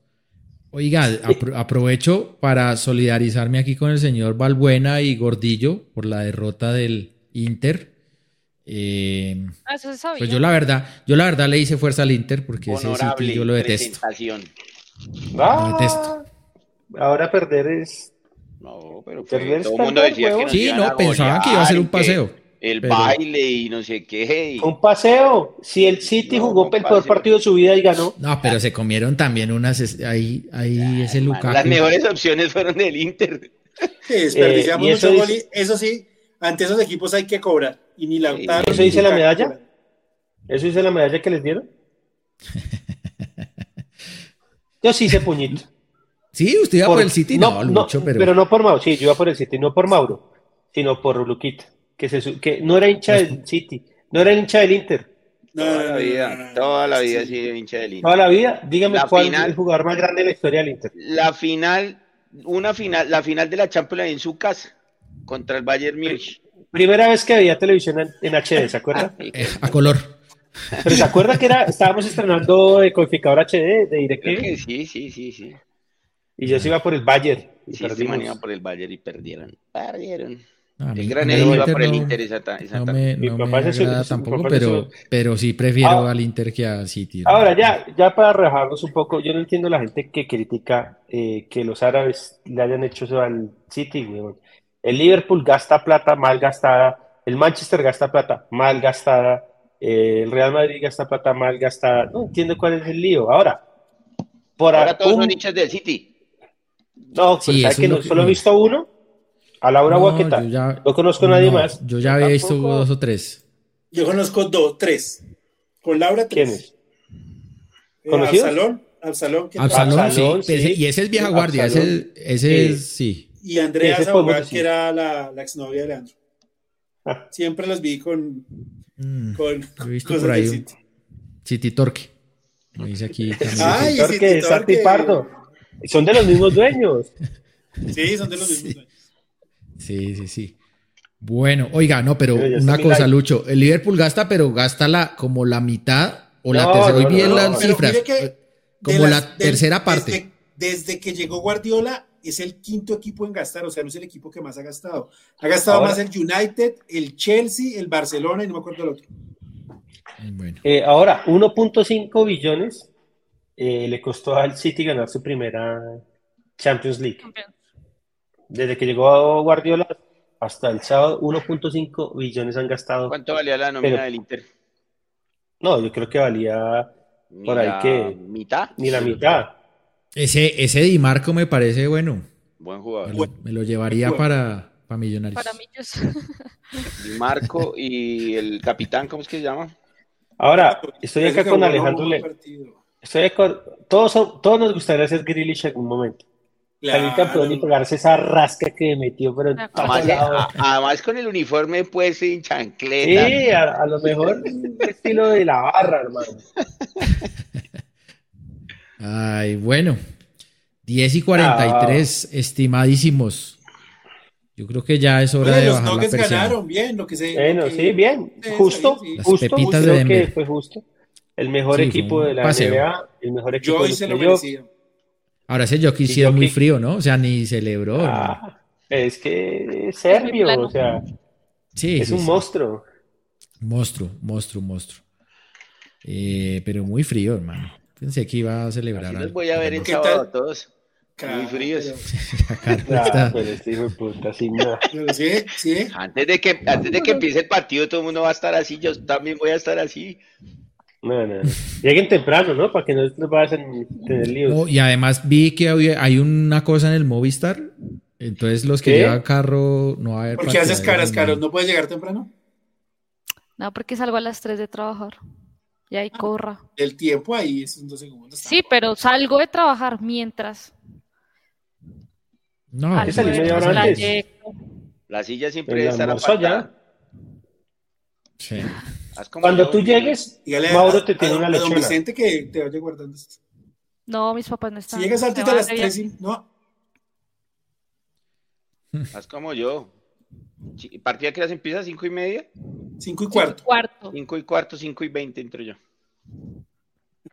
Oiga, apro- aprovecho para solidarizarme aquí con el señor Balbuena y Gordillo por la derrota del Inter. Eh, Ah, eso pues yo la verdad, yo la verdad le hice fuerza al Inter porque ese City yo lo detesto. presentación. ah, detesto. ahora perder es. No, pero todo el mundo decía que nos Sí, no, pensaban que iba a ser un que paseo. El pero- baile y no sé qué. y- Un paseo. Si el City No, jugó el peor partido de su vida y ganó. No, pero se comieron también unas ahí, ahí ese Mano, Lukaku. Las mejores opciones fueron del Inter. Sí, desperdiciamos Eh, eso mucho gol y eso sí, ante esos equipos hay que cobrar. Y ni Lautaro. ¿Eso dice la medalla? ¿Eso dice la medalla que les dieron? Yo sí hice puñito. Sí, usted iba por, el City, no, Lucho, pero... no por Mauro, sí, yo iba por el City, no por Mauro, sino por Luquita. Que, se, que no era hincha del City, no era hincha del Inter. Toda la vida, toda la vida ha sido hincha del Inter. Toda la vida, dígame La cuál final- es el jugador más grande de la historia del Inter. La final, una final, la final de la Champions en su casa contra el Bayern Múnich. Primera vez que veía televisión en, en HD, ¿se acuerda? Eh, a color. Pero ¿se acuerda que era, estábamos estrenando el codificador HD de DirecTV? sí, sí, sí, sí. Y yo se iba por el Bayern. Y Sí, este perdimos. man iba por el Bayern y perdieron. Perdieron. A El gran a mí Eddie iba Inter por el no- Inter esa, esa No me, Mi no me eso, tampoco, pero, eso. pero sí prefiero Ah. al Inter que al City. Ahora, ya, ya para rebajarnos un poco, yo no entiendo la gente que critica eh, que los árabes le hayan hecho eso al City, weón. El Liverpool gasta plata mal gastada, el Manchester gasta plata mal gastada, eh, el Real Madrid gasta plata mal gastada. No entiendo cuál es el lío. Ahora, por Ahora todos un- son hinchas del City. No, pues Sí, ¿sabe eso que es lo no? que- Solo he visto uno, a Laura No, Guaqueta. yo ya- No conozco a nadie no, más. Yo ya había visto dos o tres. Yo conozco dos, tres. Con Laura, ¿Quién tres. es? Eh. Absalón, Absalón. Absalón, Absalón, sí, sí. ese- y ese es vieja Sí, guardia, ese, Absalón. ese Sí. es, sí. Y Andrea podemos que era la, la exnovia de Leandro. Ah. Siempre los vi con, Mm, con Yo he visto cosas por ahí del City. City Torque. Me dice aquí también. Ay, Torque, sí, Torque. Santi Pardo. Son de los mismos dueños. Sí, son de los mismos. dueños. Sí, sí, sí. Bueno, oiga, no, pero una cosa, like. Lucho. El Liverpool gasta, pero gasta la, como la mitad o la tercera. Hoy no, no, las cifras. eh, Como las- la del- tercera parte. Desde, desde que llegó Guardiola, es el quinto equipo en gastar, o sea, no es el equipo que más ha gastado. Ha gastado Ahora- más el United, el Chelsea, el Barcelona y no me acuerdo el otro. Bueno, Eh, ahora, 1.5 billones eh, le costó al City ganar su primera Champions League. Desde que llegó Guardiola hasta el sábado, 1.5 billones han gastado. ¿Cuánto valía la nómina Pero- del Inter? No, yo creo que valía Ni por ahí la que- mitad. ni la mitad. ese, ese Di Marco me parece bueno. Buen Me jugador. lo, me lo llevaría Bueno. para, para Millonarios. Para millos. Di Marco y el capitán, ¿cómo es que se llama? Ahora, estoy acá con Alejandro un Le. partido. Estoy acá- todos, son- todos nos gustaría ser Grealish en algún momento. Salir campeón y Claro. pegarse esa rasca que metió, pero Además, Además, lado. a- además con el uniforme puesto y en chancleta. Sí, a, a lo mejor estilo de la barra, hermano. Ay, bueno. 10 y 43, estimadísimos. Yo creo que ya es hora Oye, de los bajar la Nuggets persiana. ganaron bien, lo que se. Bueno, que- sí, bien, justo, bien, sí. Las justo, pepitas de creo que fue justo. El mejor Sí, equipo de la paseo. NBA, el mejor equipo Yo de hoy se lo merecía. Ahora ese Jokic Sí, sí es muy frío, ¿no? O sea, ni celebró. ¿no? Ah, es que es serbio, o sea, Sí, es sí, un sí. monstruo. Monstruo, monstruo, monstruo. Eh, pero muy frío, hermano. Pensé que iba a celebrar Así los algo. voy a ver el ¿Qué sábado todos. Muy fríos. Este. Antes de que antes de que empiece el partido, todo el mundo va a estar así. Yo también voy a estar así. No, no, no. Lleguen temprano, ¿no? Para que no les vayan a tener líos. No, y además vi que había- hay una cosa en el Movistar. Entonces los que ¿Qué? llevan carro no va a haber ¿Por qué haces caras. Carol? ¿No puedes llegar temprano? No, porque salgo a las 3 de trabajar. Y ahí corra. El tiempo ahí, esos dos segundos. Sí, pero salgo de trabajar mientras. No, media hora la antes. llego. La silla siempre El debe estar almuerzo apartada. sí. Haz como Cuando tú y- llegues, Dígale a- Mauro te a- tiene a- una a don lechona. Vicente que te vaya guardando. Si No, mis papás no están. llegas se antes van de las de 3, viaje. sí. No, Haz como yo. ¿Partida que las empieza a cinco y media? 5 y cuarto. Cuarto. Cinco y cuarto, cinco y veinte entro yo.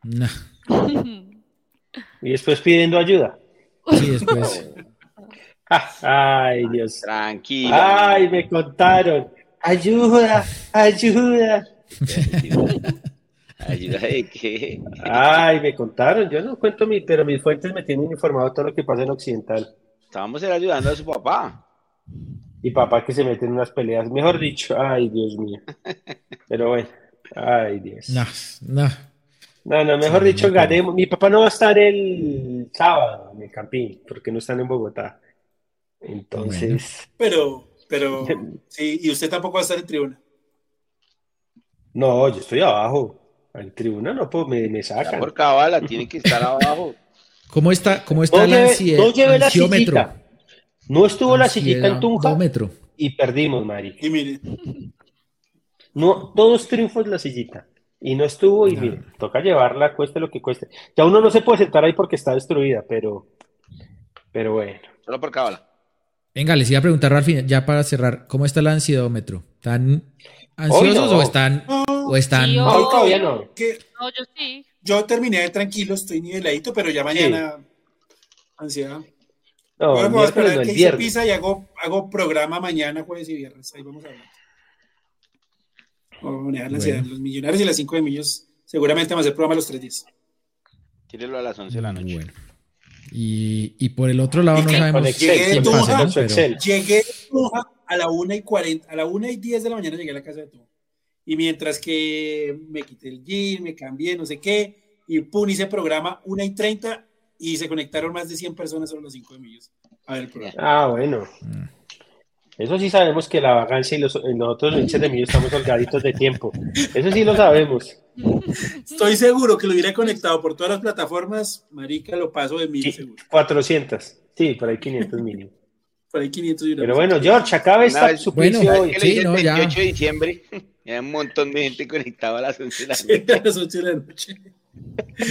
No. Y después pidiendo ayuda. Sí, después. Ah, Ay, Dios. Tranquila. Ay, me contaron. Ayuda, ayuda. Ayuda de qué. Ay, me contaron. Yo no cuento mi, pero mis fuentes me tienen informado todo lo que pasa en Occidental. Estábamos era ayudando a su papá. Y papá que se mete en unas peleas. Mejor dicho, ay, Dios mío. Pero bueno, ay, Dios. No, no. No, no, mejor Sí, dicho, ganemos. Mi papá no va a estar el sábado en el Campín, porque no están en Bogotá. Entonces, Pero, pero, sí, y usted tampoco va a estar en tribuna. No, yo estoy abajo. En tribuna no puedo, me, me Ya sacan. por cabala, tiene que estar abajo. ¿Cómo está, cómo está No el lleve, ansie- no lleve la sillita. No estuvo la sillita en Tunja. Y perdimos, Mari. Y mire, No, todos triunfos la sillita. Y no estuvo, y No. mire, toca llevarla, cueste lo que cueste. Ya uno no se puede sentar ahí porque está destruida, pero, pero bueno. Solo por cábala. Venga, les iba a preguntar al final, ya para cerrar, ¿cómo está el ansiedómetro? ¿Están ansiosos no. o están, o están Sí, Hoy todavía no. que No, yo sí. yo terminé tranquilo, estoy niveladito, pero ya mañana ansiedad. No, Bueno, vamos a esperar no, que hice pizza y hago, hago programa mañana, jueves y viernes. Ahí vamos a hablar. Vamos a manejar la ansiedad. Bueno. Los millonarios y las 5 de millos seguramente vamos a hacer programa los tres días. Tírelo a las 11 de la noche. Bueno. Y, y por el otro lado ¿Y no qué? sabemos Llegué Excel, con su pero-. Llegué a la 1 y 40, a la 1 y 10 de la mañana llegué a la casa de Tunja. Y mientras que me quité el jean, me cambié, no sé qué, y pum, hice programa 1 y 30 y se conectaron más de 100 personas sobre los 5 de millos a ver el programa. Ah, bueno. Eso sí sabemos que la vagancia y los, y nosotros los hinchas de millo estamos holgaditos de tiempo. Eso sí lo sabemos. Estoy seguro que lo hubiera conectado por todas las plataformas, marica, lo paso de mil Sí, seguro. 400. Sí, por ahí 500 mínimo. Por ahí 500 y una Pero bueno, George, acabe Una esta vez- suplicio Bueno, hoy. ¿Qué le Sí, no, el ya. 28 de diciembre? Y hay un montón de gente conectada a las 11 de la Sí, noche. a las 8 de la noche.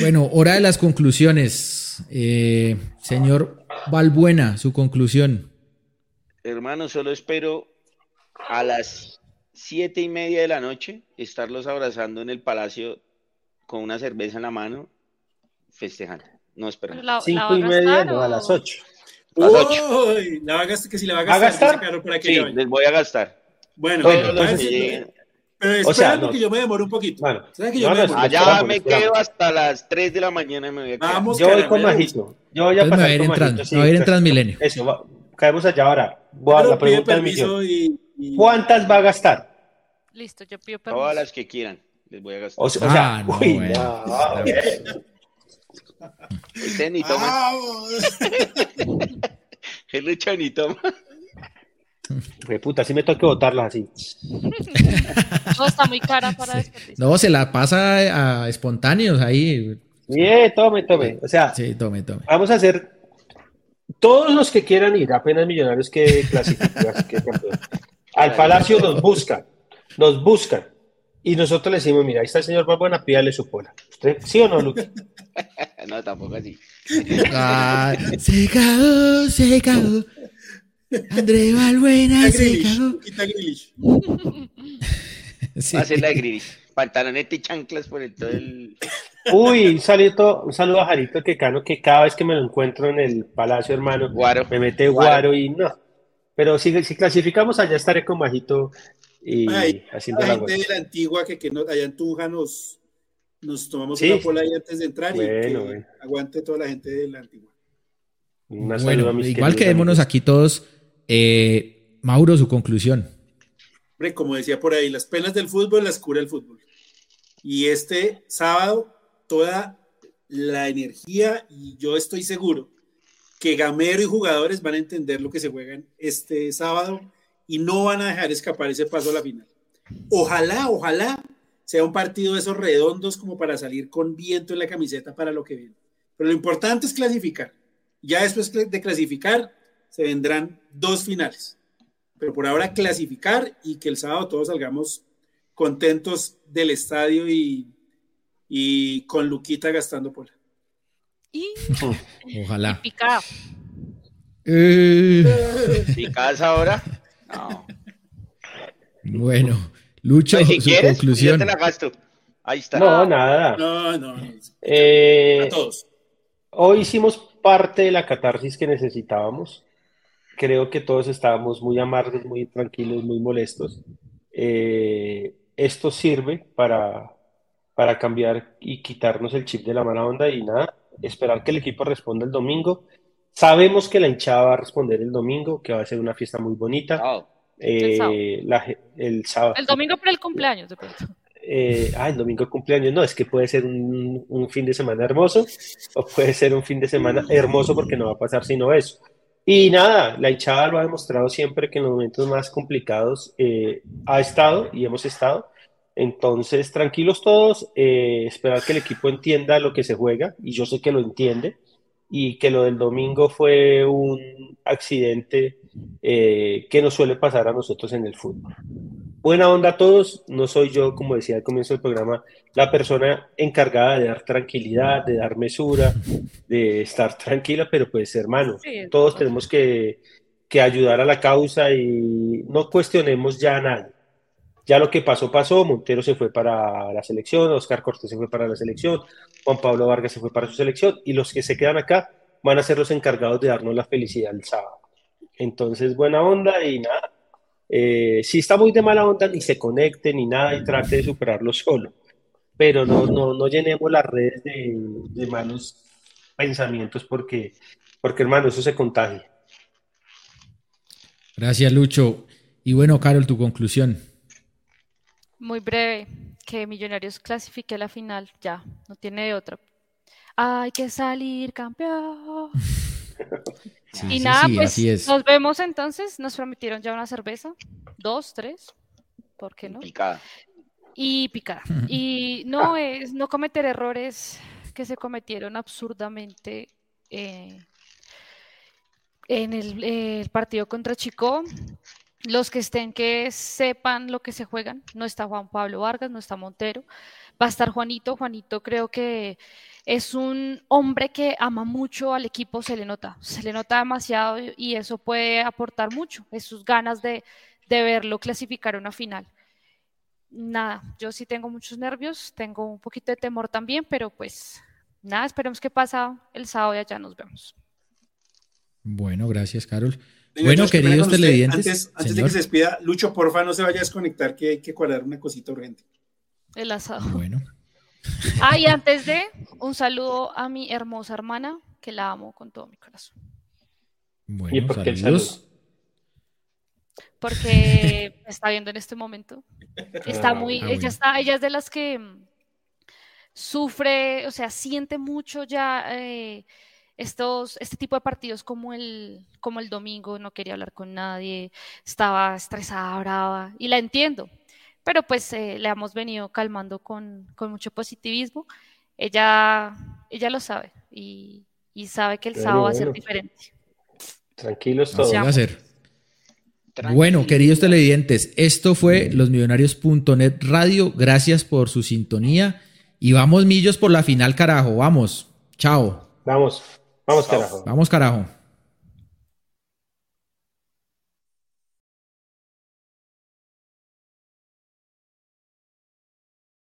Bueno, hora de las conclusiones. Eh, señor Valbuena, su conclusión. Hermano, solo espero a las siete y media de la noche estarlos abrazando en el palacio con una cerveza en la mano, festejando. No espero. Cinco y media, no, o- a las 8. Las ocho. Uy, la va a gastar, que si la va a ¿Va a gastar, gastar? dice Caro, para que Sí, les voy a gastar. Bueno, pero O sea, no. que yo me demore un poquito. Bueno, ¿Sabes que yo no, me no, demoro? Allá esperamos, me esperamos. quedo hasta las 3 de la mañana y me voy a. Vamos, Yo voy con. Majito. Yo voy a Entonces me pasar voy a ir con Majito. me voy a ir en claro. Transmilenio. Eso, va- caemos allá ahora. Voy a Pero la pide pregunta del permiso millón. y, y- ¿Cuántas va a gastar? Listo, yo pido permiso. Todas las que quieran, les voy a gastar. O sea, o sea, Ah, no, uy, bueno. Usted ni toma, ¡Vamos! el Lucho ni toma. Güey, puta, sí me toca botarlas así. No, está muy cara para desperdiciar. No, se la pasa a espontáneos ahí. Bien, tome, tome. O sea, Sí, tome, tome. vamos a hacer todos los que quieran ir, apenas millonarios que clasifican. Al Palacio nos buscan, nos buscan. Y nosotros le decimos, mira, ahí está el señor Balbuena, pídale su pola. ¿Usted sí o no, Luque? No, tampoco así. Ah, se cagó, se cagó. André Valbuena se cagó. quita. Sí. Va a ser la de Gris. Pantaloneta y chanclas por el todo el. Uy, un saludo, un saludo a Jarito Quecano, que cada vez que me lo encuentro en el Palacio, hermano, Guaro. me mete guaro y no. Pero si, si clasificamos allá estaré con Majito y Ay, haciendo La la gente de la antigua que, que no- allá en Tunja nos, nos tomamos Sí. una pola ahí antes de entrar y Bueno, que bueno. aguante toda la gente de la antigua. Un saludo Bueno, a mis igual quedémonos amigos. aquí todos. Eh, Mauro, su conclusión. Hombre, como decía por ahí, las penas del fútbol las cura el fútbol. Y este sábado, toda la energía, y yo estoy seguro que Gamero y jugadores van a entender lo que se juegan este sábado y no van a dejar escapar ese paso a la final. Ojalá, ojalá sea un partido de esos redondos como para salir con viento en la camiseta para lo que viene. Pero lo importante es clasificar. Ya después de clasificar, se vendrán dos finales. Pero por ahora clasificar y que el sábado todos salgamos contentos del estadio y, y con Luquita gastando pola. Y Ojalá. picado. Eh, ¿Picadas ahora? No. bueno, Lucho, Pues, si su quieres, yo conclusión. te la gasto. Ahí está. No, nada. No, no, no. Eh, A todos. Hoy hicimos parte de la catarsis que necesitábamos. Creo que todos estábamos muy amargos, muy tranquilos, muy molestos. Eh, esto sirve para, para cambiar y quitarnos el chip de la mala onda y nada, esperar que el equipo responda el domingo. Sabemos que la hinchada va a responder el domingo, que va a ser una fiesta muy bonita. Chao. Eh, sábado. la el sábado. El domingo para el cumpleaños, de pronto. Eh, ah, el domingo de cumpleaños. No, es que puede ser un, un fin de semana hermoso o puede ser un fin de semana hermoso porque no va a pasar sino eso. Y nada, la hinchada lo ha demostrado siempre que en los momentos más complicados eh, ha estado y hemos estado. Entonces, tranquilos todos, eh, esperar que el equipo entienda lo que se juega y yo sé que lo entiende y que lo del domingo fue un accidente eh, que nos suele pasar a nosotros en el fútbol. Buena onda a todos, no soy yo, como decía al comienzo del programa, la persona encargada de dar tranquilidad, de dar mesura, de estar tranquila, pero pues hermano, todos tenemos que, que ayudar a la causa y no cuestionemos ya a nadie. Ya lo que pasó, pasó. Montero se fue para la selección, Oscar Cortés se fue para la selección, Juan Pablo Vargas se fue para su selección y los que se quedan acá van a ser los encargados de darnos la felicidad el sábado. Entonces, buena onda y nada. Eh, si está muy de mala onda, ni se conecte ni nada y trate de superarlo solo. Pero no, no, no llenemos las redes de, de malos pensamientos porque, porque, hermano, eso se contagia. Gracias, Lucho. Y bueno, Carol, tu conclusión. Muy breve, que Millonarios clasifique a la final, ya, no tiene de otra. Hay que salir campeón. y nada, pues nos vemos entonces. Nos prometieron ya una cerveza, dos, tres, ¿por qué no? Picada. Y picada. y no es no cometer errores que se cometieron absurdamente eh, en el, el partido contra Chico los que estén que sepan lo que se juegan. No está Juan Pablo Vargas, no está Montero. Va a estar Juanito. Juanito creo que es un hombre que ama mucho al equipo, se le nota, se le nota demasiado y eso puede aportar mucho, es sus ganas de, verlo clasificar a una final. Nada, yo sí tengo muchos nervios, tengo un poquito de temor también, pero pues nada, esperemos que pasa el sábado y allá nos vemos. Bueno, gracias, Carol. Bueno, queridos televidentes. Antes, de que se despida, Lucho, porfa, no se vaya a desconectar, que hay que cuadrar una cosita urgente. El asado. Bueno. Ah, y antes de, un saludo a mi hermosa hermana, que la amo con todo mi corazón. Bueno, ¿Y por qué saludos? Porque me está viendo en este momento. Está ah, muy, ah, ella está, ella es de las que sufre, o sea, siente mucho ya eh, estos, este tipo de partidos como el, como el domingo, no quería hablar con nadie, estaba estresada, brava, y la entiendo, pero pues eh, le hemos venido calmando con, con, mucho positivismo. Ella, ella lo sabe y, y sabe que el sábado va a ser diferente. Tranquilos todos. va a ser. Bueno, queridos televidentes, esto fue losmillonarios.net radio. Gracias por su sintonía. Y vamos, millos, por la final, carajo. Vamos. Chao. Vamos. Vamos, carajo. Vamos, carajo.